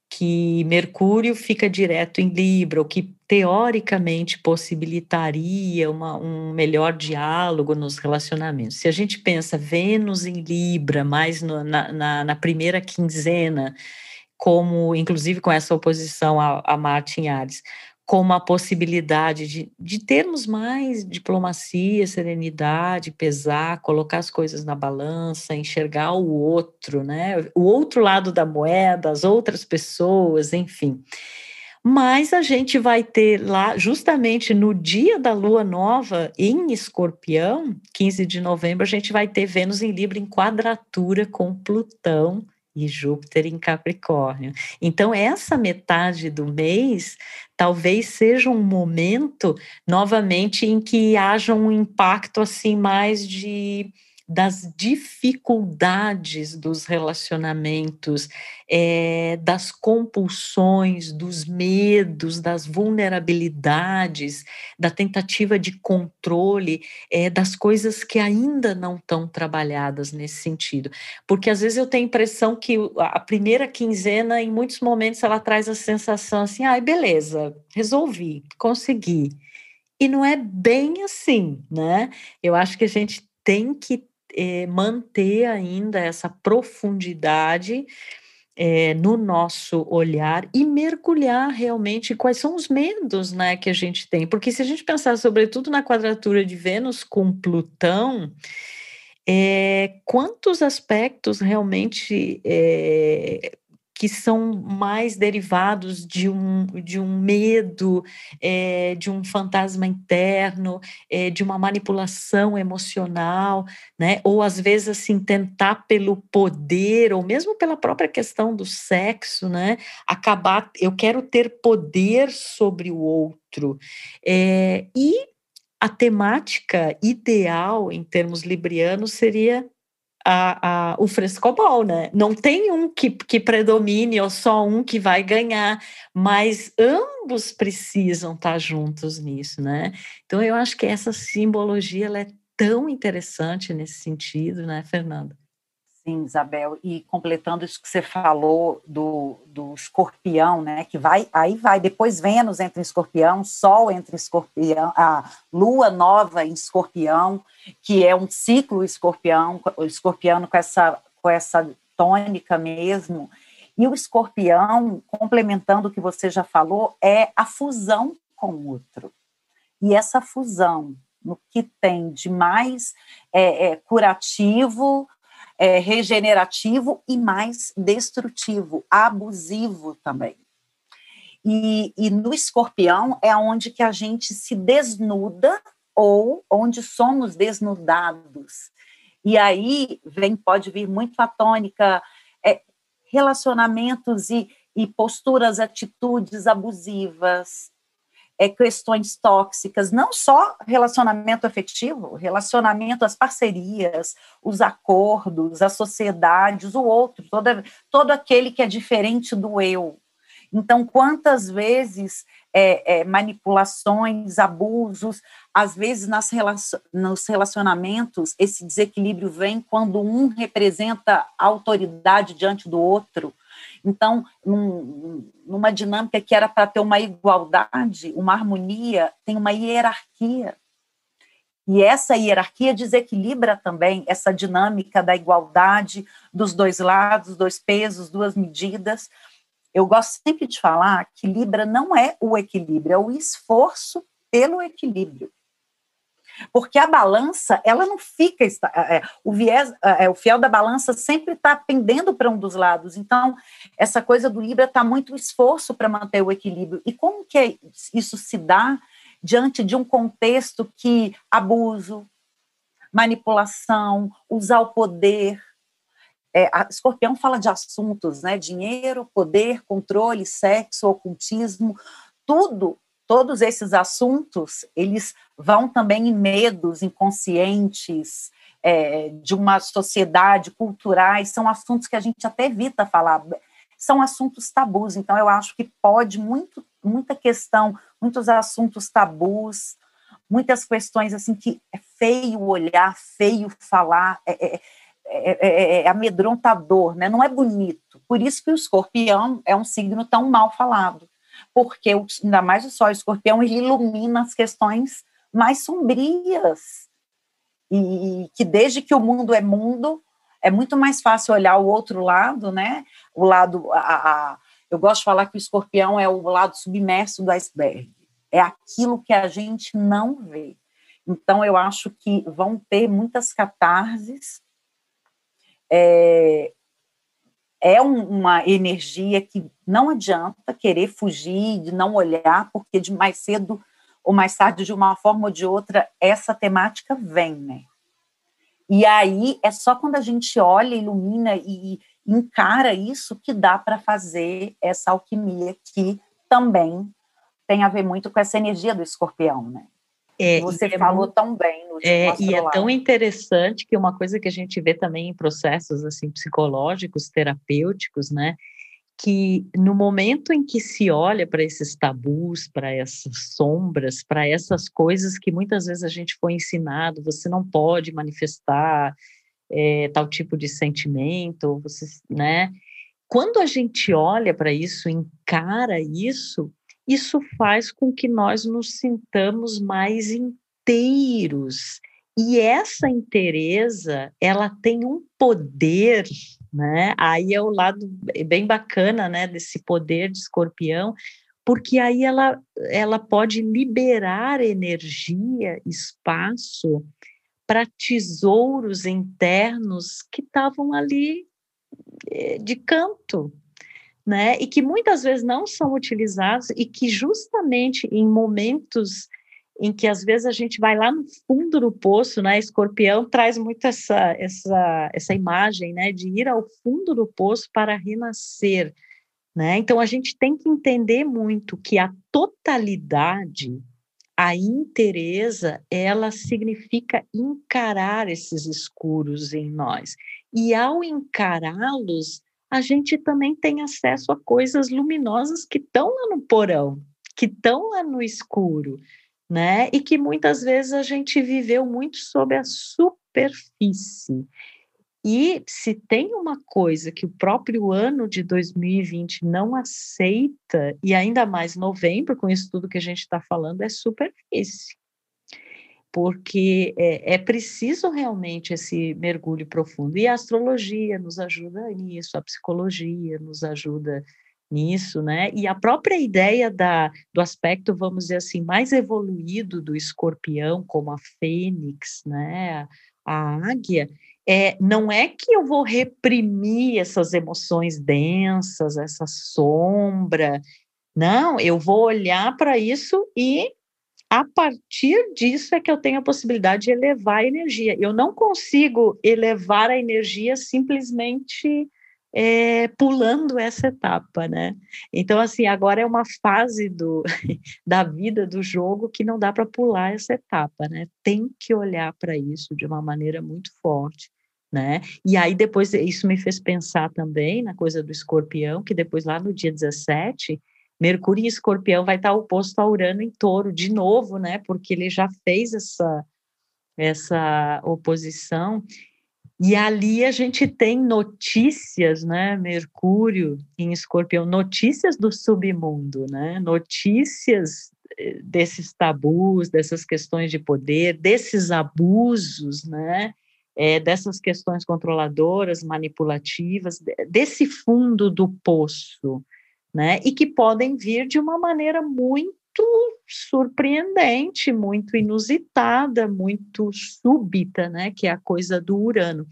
que Mercúrio fica direto em Libra, o que teoricamente possibilitaria uma, um melhor diálogo nos relacionamentos. Se a gente pensa Vênus em Libra, mais no, na, na, na, primeira quinzena, como inclusive com essa oposição a, a Marte em Ares, como a possibilidade de, de termos mais diplomacia, serenidade, pesar, colocar as coisas na balança, enxergar o outro, né? O outro lado da moeda, as outras pessoas, enfim. Mas a gente vai ter lá, justamente no dia da lua nova em Escorpião, 15 de novembro, a gente vai ter Vênus em Libra em quadratura com Plutão e Júpiter em Capricórnio. Então, essa metade do mês talvez seja um momento, novamente, em que haja um impacto assim mais de das dificuldades dos relacionamentos, é, das compulsões, dos medos, das vulnerabilidades, da tentativa de controle, é, das coisas que ainda não estão trabalhadas nesse sentido. Porque às vezes eu tenho a impressão que a primeira quinzena, em muitos momentos, ela traz a sensação assim: ai, ah, beleza, resolvi, consegui. E não é bem assim, né? Eu acho que a gente tem que é, manter ainda essa profundidade é, no nosso olhar e mergulhar realmente quais são os medos né, que a gente tem. Porque se a gente pensar sobretudo na quadratura de Vênus com Plutão, é, quantos aspectos realmente é, que são mais derivados de um, de um medo, é, de um fantasma interno, é, de uma manipulação emocional, né? ou às vezes assim tentar pelo poder, ou mesmo pela própria questão do sexo, né? acabar, eu quero ter poder sobre o outro. É, e a temática ideal em termos librianos seria a, a, o frescobol, né? Não tem um que, que predomine ou só um que vai ganhar, mas ambos precisam estar juntos nisso, né? Então eu acho que essa simbologia ela é tão interessante nesse sentido, né, Fernanda? Sim, Isabel, e completando isso que você falou do, do escorpião, né, que vai, aí vai, depois Vênus entra em escorpião, Sol entra em escorpião, a Lua nova em escorpião, que é um ciclo escorpião, escorpiano com essa, com essa tônica mesmo, e o escorpião, complementando o que você já falou, é a fusão com o outro. E essa fusão, no que tem de mais é, é, curativo, é, regenerativo e mais destrutivo, abusivo também. E, e, no escorpião é onde que a gente se desnuda ou onde somos desnudados. E aí vem, pode vir muito a tônica, é, relacionamentos e, e posturas, atitudes abusivas, é, questões tóxicas, não só relacionamento afetivo, relacionamento, as parcerias, os acordos, as sociedades, o outro, todo, aquele que é diferente do eu. Então, quantas vezes é, é, manipulações, abusos, às vezes nas relacion, nos relacionamentos, esse desequilíbrio vem quando um representa autoridade diante do outro, então, num, numa dinâmica que era para ter uma igualdade, uma harmonia, tem uma hierarquia. E essa hierarquia desequilibra também essa dinâmica da igualdade dos dois lados, dois pesos, duas medidas. Eu gosto sempre de falar que Libra não é o equilíbrio, é o esforço pelo equilíbrio. Porque a balança, ela não fica. É, o viés, é, o fiel da balança sempre está pendendo para um dos lados. Então, essa coisa do Libra está muito esforço para manter o equilíbrio. E como que isso se dá diante de um contexto que abuso, manipulação, usar o poder. É, Escorpião fala de assuntos, né? Dinheiro, poder, controle, sexo, ocultismo, tudo todos esses assuntos, eles vão também em medos inconscientes é, de uma sociedade, culturais, são assuntos que a gente até evita falar, são assuntos tabus, então eu acho que pode muito, muita questão, muitos assuntos tabus, muitas questões assim que é feio olhar, feio falar, é, é, é, é amedrontador, né? não é bonito, por isso que o escorpião é um signo tão mal falado, porque ainda mais o Sol Escorpião ele ilumina as questões mais sombrias e que desde que o mundo é mundo é muito mais fácil olhar o outro lado, né? O lado a, a, eu gosto de falar que o Escorpião é o lado submerso do iceberg, é aquilo que a gente não vê. Então eu acho que vão ter muitas catarses. É, é um, uma energia que não adianta querer fugir, não olhar, porque de mais cedo ou mais tarde, de uma forma ou de outra, essa temática vem, né? E aí é só quando a gente olha, ilumina e encara isso que dá para fazer essa alquimia que também tem a ver muito com essa energia do escorpião, né? É, Você é falou tão bem no é, E é tão interessante que uma coisa que a gente vê também em processos assim psicológicos, terapêuticos, né? Que no momento em que se olha para esses tabus, para essas sombras, para essas coisas que muitas vezes a gente foi ensinado, você não pode manifestar é, tal tipo de sentimento, você, né? Quando a gente olha para isso, encara isso, isso faz com que nós nos sintamos mais inteiros. E essa inteireza, ela tem um poder, né? Aí é o lado bem bacana, né, desse poder de escorpião, porque aí ela, ela pode liberar energia, espaço para tesouros internos que estavam ali eh, de canto, né? E que muitas vezes não são utilizados e que justamente em momentos em que às vezes a gente vai lá no fundo do poço, né? Escorpião traz muito essa essa essa imagem, né, de ir ao fundo do poço para renascer, né? Então a gente tem que entender muito que a totalidade, a interesa, ela significa encarar esses escuros em nós. E ao encará-los, a gente também tem acesso a coisas luminosas que estão lá no porão, que estão lá no escuro né? E que muitas vezes a gente viveu muito sob a superfície. E se tem uma coisa que o próprio ano de 2020 não aceita, e ainda mais novembro, com isso tudo que a gente está falando, é superfície. Porque é, é, preciso realmente esse mergulho profundo. E a astrologia nos ajuda nisso, a psicologia nos ajuda nisso, né? E a própria ideia da, do aspecto, vamos dizer assim, mais evoluído do escorpião, como a fênix, né? A águia, é, não é que eu vou reprimir essas emoções densas, essa sombra, não, eu vou olhar para isso e a partir disso é que eu tenho a possibilidade de elevar a energia. Eu não consigo elevar a energia simplesmente é, pulando essa etapa, né? Então, assim, agora é uma fase do, da vida do jogo que não dá para pular essa etapa, né? Tem que olhar para isso de uma maneira muito forte, né? E aí depois isso me fez pensar também na coisa do escorpião, que depois lá no dia 17, Mercúrio em escorpião vai estar oposto a Urano em touro de novo, né? Porque ele já fez essa essa oposição e ali a gente tem notícias, né? Mercúrio em Escorpião, notícias do submundo, né? Notícias eh, desses tabus, dessas questões de poder, desses abusos, né? É, dessas questões controladoras, manipulativas, desse fundo do poço, né? E que podem vir de uma maneira muito surpreendente, muito inusitada, muito súbita, né? Que é a coisa do Urano.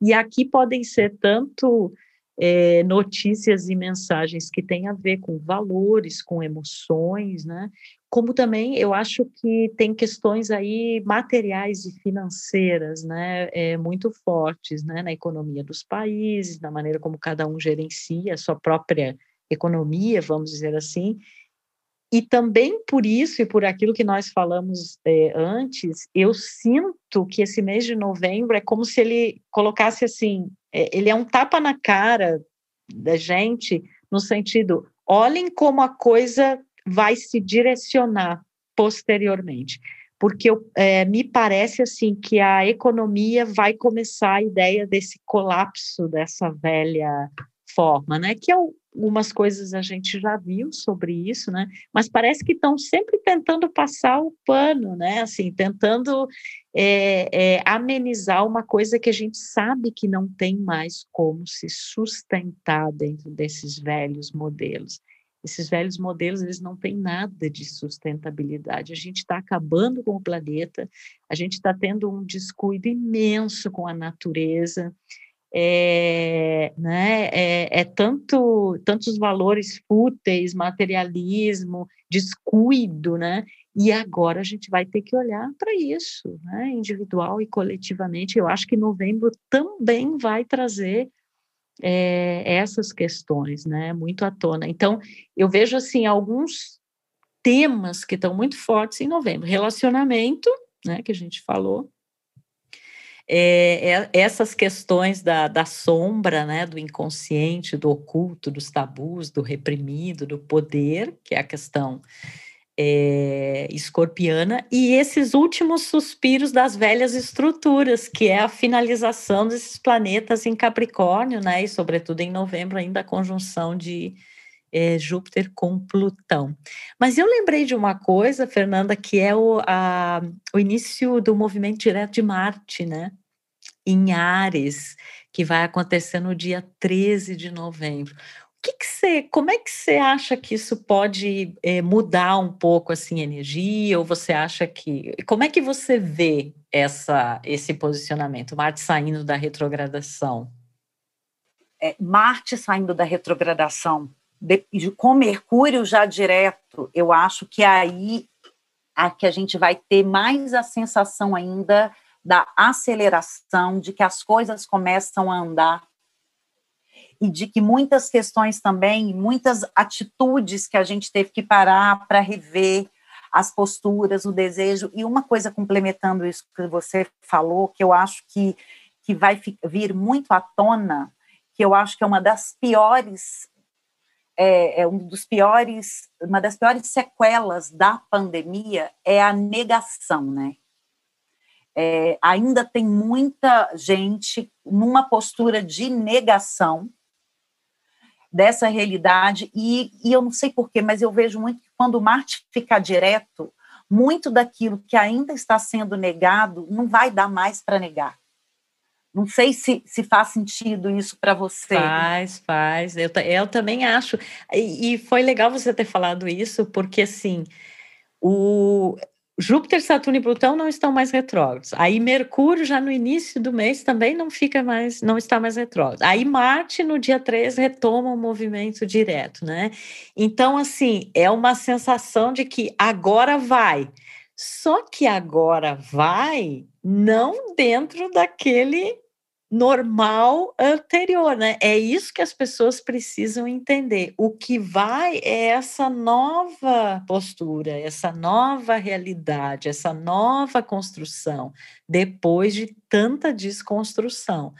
E aqui podem ser tanto é, notícias e mensagens que têm a ver com valores, com emoções, né? Como também eu acho que tem questões aí materiais e financeiras, né? É, muito fortes, né? Na economia dos países, na maneira como cada um gerencia a sua própria economia, vamos dizer assim, e também por isso e por aquilo que nós falamos é, antes, eu sinto que esse mês de novembro é como se ele colocasse assim: é, ele é um tapa na cara da gente, no sentido, olhem como a coisa vai se direcionar posteriormente. Porque é, me parece assim que a economia vai começar a ideia desse colapso dessa velha forma, né? Que algumas coisas a gente já viu sobre isso, né? Mas parece que estão sempre tentando passar o pano, né? Assim, tentando é, é, amenizar uma coisa que a gente sabe que não tem mais como se sustentar dentro desses velhos modelos. Esses velhos modelos, eles não têm nada de sustentabilidade. A gente está acabando com o planeta, a gente está tendo um descuido imenso com a natureza, é, né, é, é, tanto tantos valores fúteis, materialismo, descuido, né? E agora a gente vai ter que olhar para isso, né? Individual e coletivamente. Eu acho que novembro também vai trazer é, essas questões, né? Muito à tona. Então, eu vejo assim alguns temas que estão muito fortes em novembro. Relacionamento, né? Que a gente falou é, é, essas questões da, da sombra, né, do inconsciente, do oculto, dos tabus, do reprimido, do poder, que é a questão é, escorpiana, e esses últimos suspiros das velhas estruturas, que é a finalização desses planetas em Capricórnio, né, e sobretudo em novembro ainda a conjunção de é, Júpiter com Plutão. Mas eu lembrei de uma coisa, Fernanda, que é o, a, o início do movimento direto de Marte, né? Em Ares, que vai acontecer no dia 13 de novembro. que que você, como é que você acha que isso pode é, mudar um pouco assim a energia? Ou você acha que como é que você vê essa esse posicionamento, Marte saindo da retrogradação? É, Marte saindo da retrogradação de, com Mercúrio já direto, eu acho que aí a que a gente vai ter mais a sensação ainda da aceleração, de que as coisas começam a andar e de que muitas questões também, muitas atitudes que a gente teve que parar para rever as posturas, o desejo. E uma coisa complementando isso que você falou, que eu acho que, que vai vir muito à tona, que eu acho que é uma das piores, é, é um dos piores, uma das piores sequelas da pandemia é a negação, né? É, ainda tem muita gente numa postura de negação dessa realidade, e, e eu não sei porquê, mas eu vejo muito que quando Marte ficar direto, muito daquilo que ainda está sendo negado não vai dar mais para negar. Não sei se, se faz sentido isso para você. Faz, faz. Eu, eu também acho. E, e foi legal você ter falado isso, porque assim, o, Júpiter, Saturno e Plutão não estão mais retrógrados. Aí Mercúrio já no início do mês também não fica mais, não está mais retrógrado. Aí Marte no dia 3 retoma o movimento direto, né? Então assim, é uma sensação de que agora vai. Só que agora vai não dentro daquele normal anterior, né? É isso que as pessoas precisam entender. O que vai é essa nova postura, essa nova realidade, essa nova construção, depois de tanta desconstrução.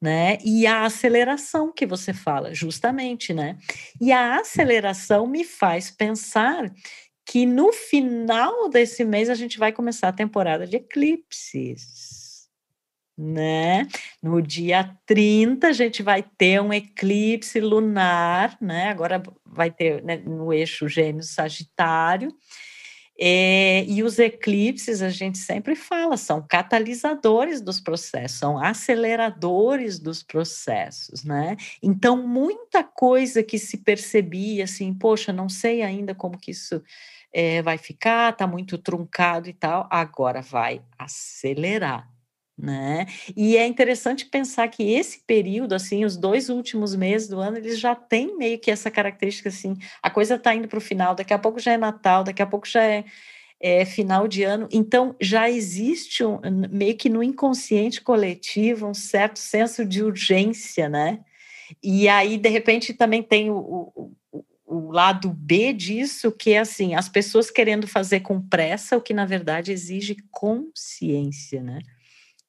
Né? E a aceleração que você fala, justamente, né? E a aceleração me faz pensar que no final desse mês a gente vai começar a temporada de eclipses né? No dia 30 a gente vai ter um eclipse lunar, né? Agora vai ter né, no eixo Gêmeos Sagitário. É, e os eclipses, a gente sempre fala, são catalisadores dos processos, são aceleradores dos processos, né? Então, muita coisa que se percebia assim, poxa, não sei ainda como que isso é, vai ficar, tá muito truncado e tal, agora vai acelerar, né? E é interessante pensar que esse período, assim, os dois últimos meses do ano, eles já têm meio que essa característica, assim, a coisa está indo para o final, daqui a pouco já é Natal, daqui a pouco já é, é final de ano, então já existe um, meio que no inconsciente coletivo um certo senso de urgência, né? E aí, de repente, também tem o, o, o lado B disso, que é assim, as pessoas querendo fazer com pressa, o que na verdade exige consciência, né?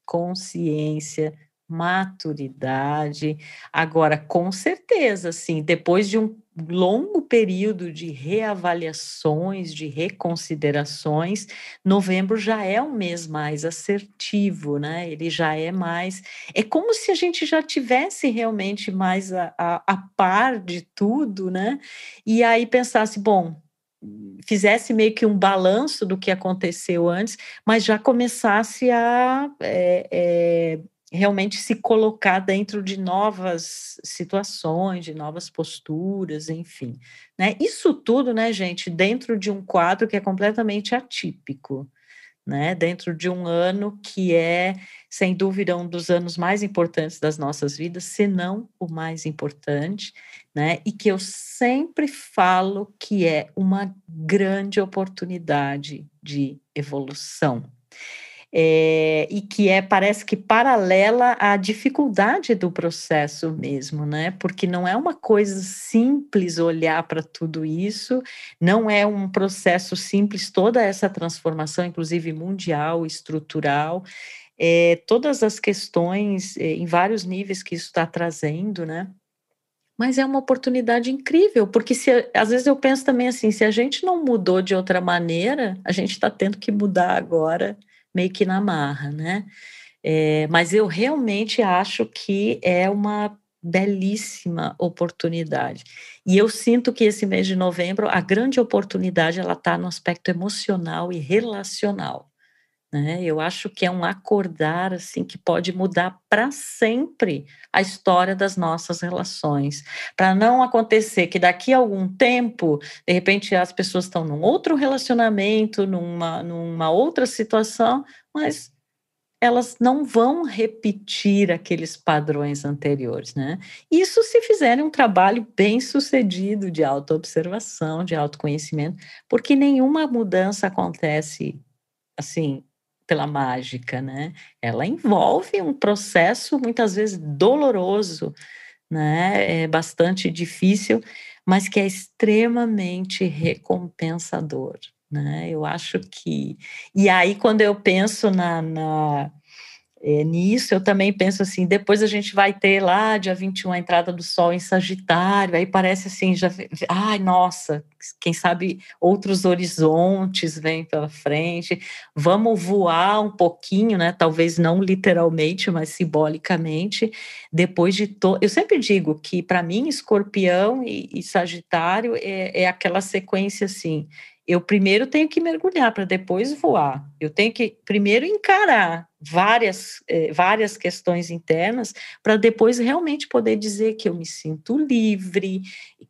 Consciência, maturidade. Agora, com certeza, sim, depois de um longo período de reavaliações, de reconsiderações, novembro já é um mês mais assertivo, né? Ele já é mais. É como se a gente já tivesse realmente mais a, a, a par de tudo, né? E aí pensasse, bom, fizesse meio que um balanço do que aconteceu antes, mas já começasse a é, é, realmente se colocar dentro de novas situações, de novas posturas, enfim. Né? Isso tudo, né, gente, dentro de um quadro que é completamente atípico né, dentro de um ano que é, sem dúvida, um dos anos mais importantes das nossas vidas, se não o mais importante, né, e que eu sempre falo que é uma grande oportunidade de evolução é, e que é parece que paralela à dificuldade do processo mesmo, né? Porque não é uma coisa simples olhar para tudo isso, não é um processo simples toda essa transformação, inclusive mundial, estrutural, é, todas as questões é, em vários níveis que isso está trazendo, né? Mas é uma oportunidade incrível, porque se, às vezes eu penso também assim, se a gente não mudou de outra maneira, a gente está tendo que mudar agora meio que na marra, né? É, mas eu realmente acho que é uma belíssima oportunidade. E eu sinto que esse mês de novembro, a grande oportunidade ela está no aspecto emocional e relacional. Né? Eu acho que é um acordar assim que pode mudar para sempre a história das nossas relações, para não acontecer que daqui a algum tempo, de repente as pessoas estão num outro relacionamento, numa, numa outra situação, mas elas não vão repetir aqueles padrões anteriores, né? Isso se fizerem um trabalho bem sucedido de autoobservação, de autoconhecimento, porque nenhuma mudança acontece assim pela mágica, né? Ela envolve um processo muitas vezes doloroso, né? É bastante difícil, mas que é extremamente recompensador, né? Eu acho que e aí quando eu penso na, na é, nisso, eu também penso assim, depois a gente vai ter lá, dia 21, a entrada do Sol em Sagitário, aí parece assim, já, ai, nossa, quem sabe outros horizontes vêm pela frente, vamos voar um pouquinho, né, talvez não literalmente, mas simbolicamente, depois de todo, eu sempre digo que para mim, Escorpião e, e Sagitário é, é aquela sequência assim, eu primeiro tenho que mergulhar para depois voar. Eu tenho que primeiro encarar várias, eh, várias questões internas para depois realmente poder dizer que eu me sinto livre,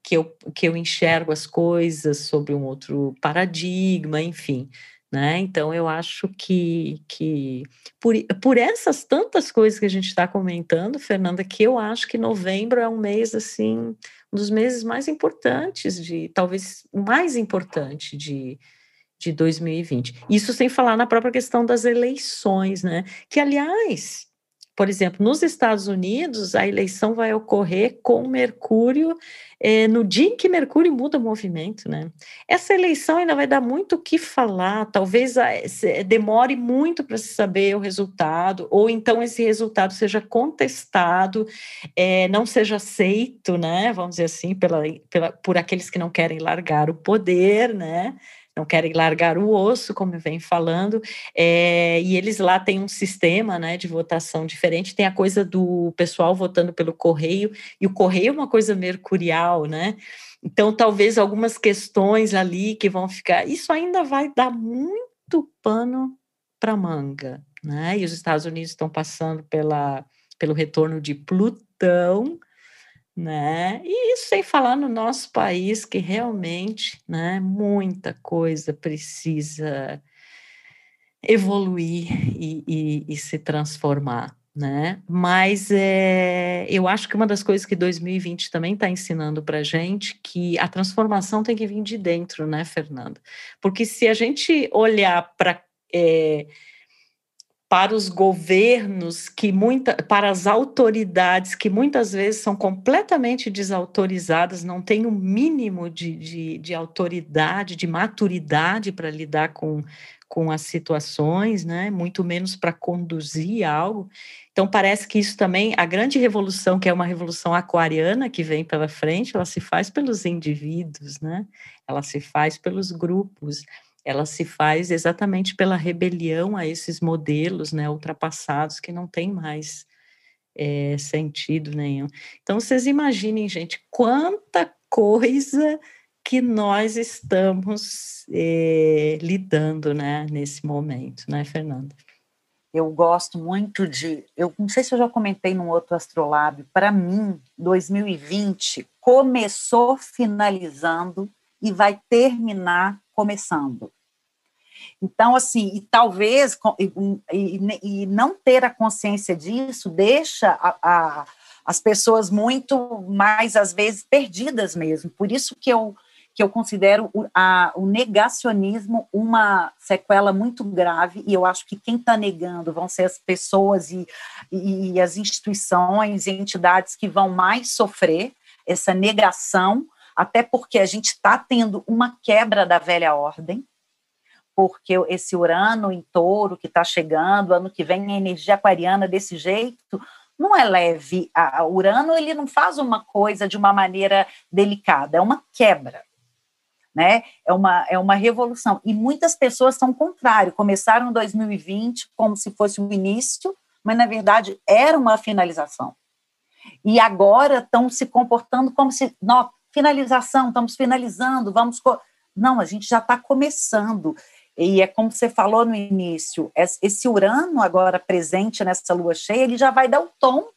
que eu, que eu enxergo as coisas sobre um outro paradigma, enfim. Né? Então, eu acho que, que por, por essas tantas coisas que a gente está comentando, Fernanda, que eu acho que novembro é um mês assim, um dos meses mais importantes de, talvez o mais importante de, de 2020. Isso sem falar na própria questão das eleições, né? Que, aliás, por exemplo, nos Estados Unidos, a eleição vai ocorrer com Mercúrio é, no dia em que Mercúrio muda o movimento, né? Essa eleição ainda vai dar muito o que falar, talvez a, se, demore muito para se saber o resultado, ou então esse resultado seja contestado, é, não seja aceito, né? Vamos dizer assim, pela, pela, por aqueles que não querem largar o poder, né? Não querem largar o osso, como venho falando, é, e eles lá têm um sistema né, de votação diferente, tem a coisa do pessoal votando pelo correio, e o correio é uma coisa mercurial, né? Então, talvez algumas questões ali que vão ficar. Isso ainda vai dar muito pano para manga, né? E os Estados Unidos estão passando pela, pelo retorno de Plutão, né? E isso sem falar no nosso país, que realmente, né, muita coisa precisa evoluir e, e, e se transformar, né? Mas é, eu acho que uma das coisas que 2020 também está ensinando para gente que a transformação tem que vir de dentro, né, Fernanda? Porque se a gente olhar para é, para os governos que muita, para as autoridades que muitas vezes são completamente desautorizadas, não têm o um mínimo de, de, de, autoridade, de maturidade para lidar com, com as situações, né? muito menos para conduzir algo. Então, parece que isso também, a grande revolução, que é uma revolução aquariana que vem pela frente, ela se faz pelos indivíduos, né? ela se faz pelos grupos ela se faz exatamente pela rebelião a esses modelos né, ultrapassados que não tem mais é, sentido nenhum. Então, vocês imaginem, gente, quanta coisa que nós estamos é, lidando né, nesse momento, né, Fernanda? Eu gosto muito de. Eu não sei se eu já comentei num outro astrolábio. Para mim, 2020 começou finalizando e vai terminar começando. Então, assim, e talvez, e, e, e não ter a consciência disso deixa a, a, as pessoas muito mais, às vezes, perdidas mesmo. Por isso que eu, que eu considero o, a, o negacionismo uma sequela muito grave, e eu acho que quem está negando vão ser as pessoas e, e, e as instituições e entidades que vão mais sofrer essa negação, até porque a gente está tendo uma quebra da velha ordem, porque esse Urano em touro que está chegando, ano que vem a energia aquariana desse jeito, não é leve. A Urano ele não faz uma coisa de uma maneira delicada, é uma quebra. Né? É, uma, é uma revolução. E muitas pessoas são contrário, começaram em 2020 como se fosse o início, mas na verdade era uma finalização. E agora estão se comportando como se, não, finalização, estamos finalizando, vamos. Não, a gente já está começando. E é como você falou no início, esse Urano agora presente nessa lua cheia, ele já vai dar o tom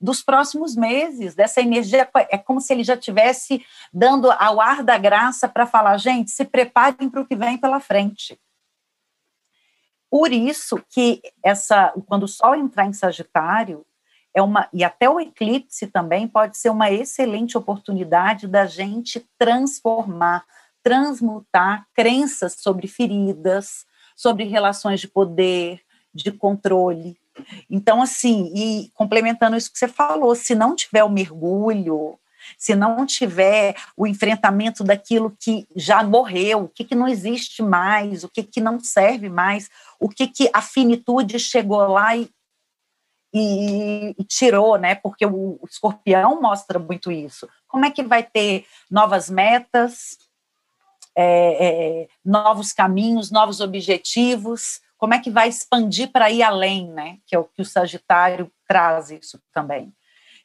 dos próximos meses, dessa energia, é como se ele já tivesse dando ao ar da graça para falar, gente, se preparem para o que vem pela frente. Por isso que essa, quando o Sol entrar em Sagitário, é uma e até o eclipse também pode ser uma excelente oportunidade da gente transformar, transmutar crenças sobre feridas, sobre relações de poder, de controle. Então, assim, e complementando isso que você falou, se não tiver o mergulho, se não tiver o enfrentamento daquilo que já morreu, o que, que não existe mais, o que, que não serve mais, o que, que a finitude chegou lá e, e, e tirou, né? Porque o, o escorpião mostra muito isso. Como é que vai ter novas metas, é, é, novos caminhos, novos objetivos, como é que vai expandir para ir além, né? Que é o que o Sagitário traz isso também.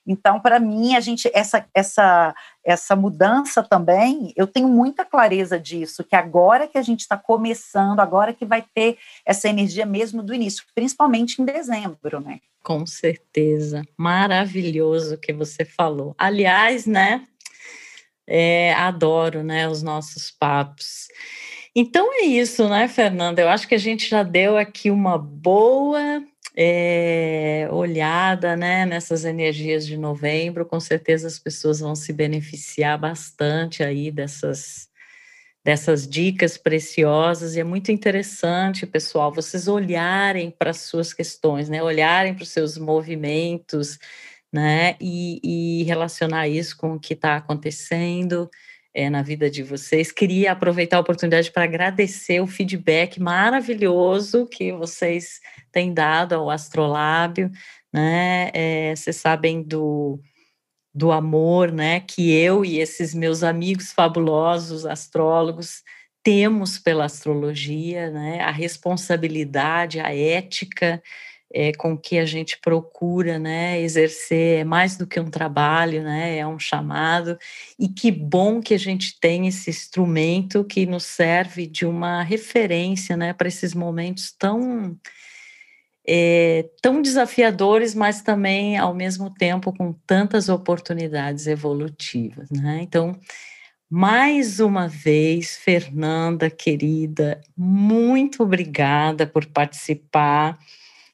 Então, para mim, a gente essa essa essa mudança também, eu tenho muita clareza disso, que agora que a gente está começando, agora que vai ter essa energia mesmo do início, principalmente em dezembro, né? Com certeza, maravilhoso que você falou. Aliás, né? É, adoro, né, os nossos papos. Então é isso, né, Fernanda? Eu acho que a gente já deu aqui uma boa é, olhada né, nessas energias de novembro. Com certeza as pessoas vão se beneficiar bastante aí dessas, dessas dicas preciosas. E é muito interessante, pessoal, vocês olharem para as suas questões, né, olharem para os seus movimentos né? E, e relacionar isso com o que está acontecendo é, na vida de vocês. Queria aproveitar a oportunidade para agradecer o feedback maravilhoso que vocês têm dado ao Astrolábio, né? É, vocês sabem do, do amor, né? Que eu e esses meus amigos fabulosos astrólogos temos pela astrologia, né? A responsabilidade, a ética é, com que a gente procura né, exercer é mais do que um trabalho, né, é um chamado, e que bom que a gente tem esse instrumento que nos serve de uma referência né, para esses momentos tão, é, tão desafiadores, mas também, ao mesmo tempo, com tantas oportunidades evolutivas. Né? Então, mais uma vez, Fernanda, querida, muito obrigada por participar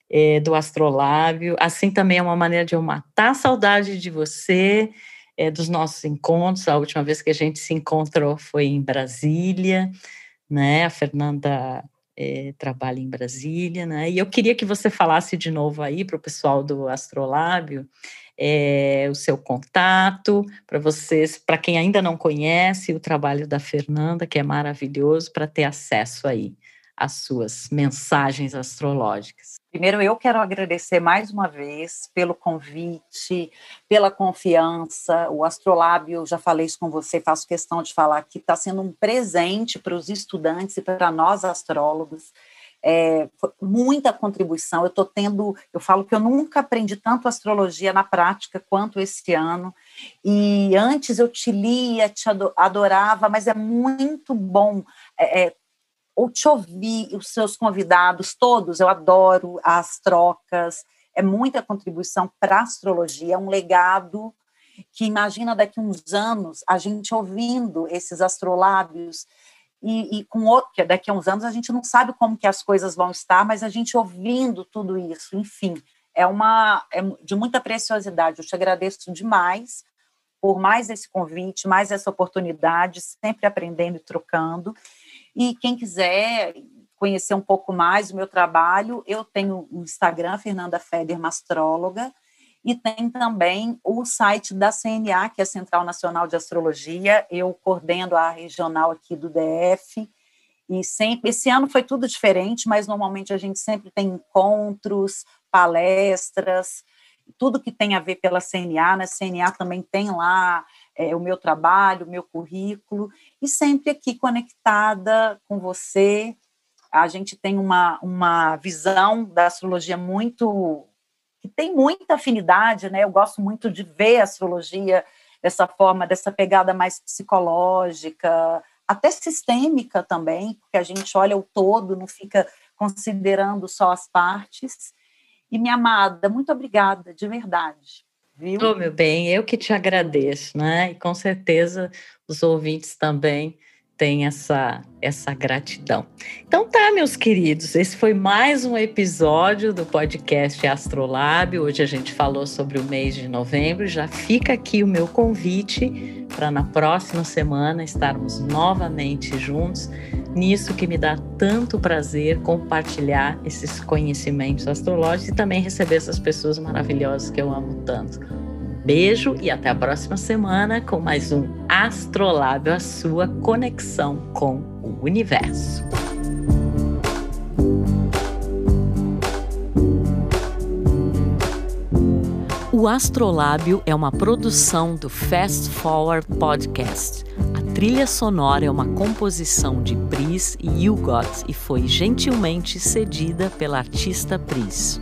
é, do Astrolábio. Assim também é uma maneira de eu matar a saudade de você, é, dos nossos encontros. A última vez que a gente se encontrou foi em Brasília, né? A Fernanda é, trabalha em Brasília, né? E eu queria que você falasse de novo aí para o pessoal do Astrolábio. É, o seu contato, para vocês, para quem ainda não conhece o trabalho da Fernanda, que é maravilhoso, para ter acesso aí às suas mensagens astrológicas. Primeiro, eu quero agradecer mais uma vez pelo convite, pela confiança. O Astrolábio, já falei isso com você, faço questão de falar que está sendo um presente para os estudantes e para nós astrólogos. É, muita contribuição. Eu estou tendo, eu falo que eu nunca aprendi tanto astrologia na prática quanto esse ano. E antes eu te lia, te adorava, mas é muito bom é, é ou te ouvir, os seus convidados, todos, eu adoro as trocas, é muita contribuição para a astrologia, é um legado que imagina daqui uns anos a gente ouvindo esses astrolábios e, e com outro, que daqui a uns anos a gente não sabe como que as coisas vão estar, mas a gente ouvindo tudo isso, enfim, é uma é de muita preciosidade. Eu te agradeço demais por mais esse convite, mais essa oportunidade, sempre aprendendo e trocando. E quem quiser conhecer um pouco mais do meu trabalho, eu tenho o Instagram, Fernanda Feder Mastróloga, e tem também o site da CNA, que é a Central Nacional de Astrologia. Eu coordeno a regional aqui do DF. E sempre, esse ano foi tudo diferente, mas normalmente a gente sempre tem encontros, palestras, tudo que tem a ver pela CNA. Na né? CNA também tem lá é, o meu trabalho, o meu currículo, e sempre aqui conectada com você. A gente tem uma, uma visão da astrologia muito. que tem muita afinidade, né? Eu gosto muito de ver a astrologia dessa forma, dessa pegada mais psicológica, até sistêmica também, porque a gente olha o todo, não fica considerando só as partes. E minha amada, muito obrigada, de verdade. Viu? Oh, meu bem, eu que te agradeço, né? E com certeza os ouvintes também tem essa, essa gratidão. Então tá, meus queridos, esse foi mais um episódio do podcast Astrolab. Hoje a gente falou sobre o mês de novembro. Já fica aqui o meu convite para na próxima semana estarmos novamente juntos nisso que me dá tanto prazer compartilhar esses conhecimentos astrológicos e também receber essas pessoas maravilhosas que eu amo tanto. Beijo e até a próxima semana com mais um Astrolábio, a sua conexão com o universo. O Astrolábio é uma produção do Fast Forward Podcast. A trilha sonora é uma composição de Pris e Hugot e foi gentilmente cedida pela artista Pris.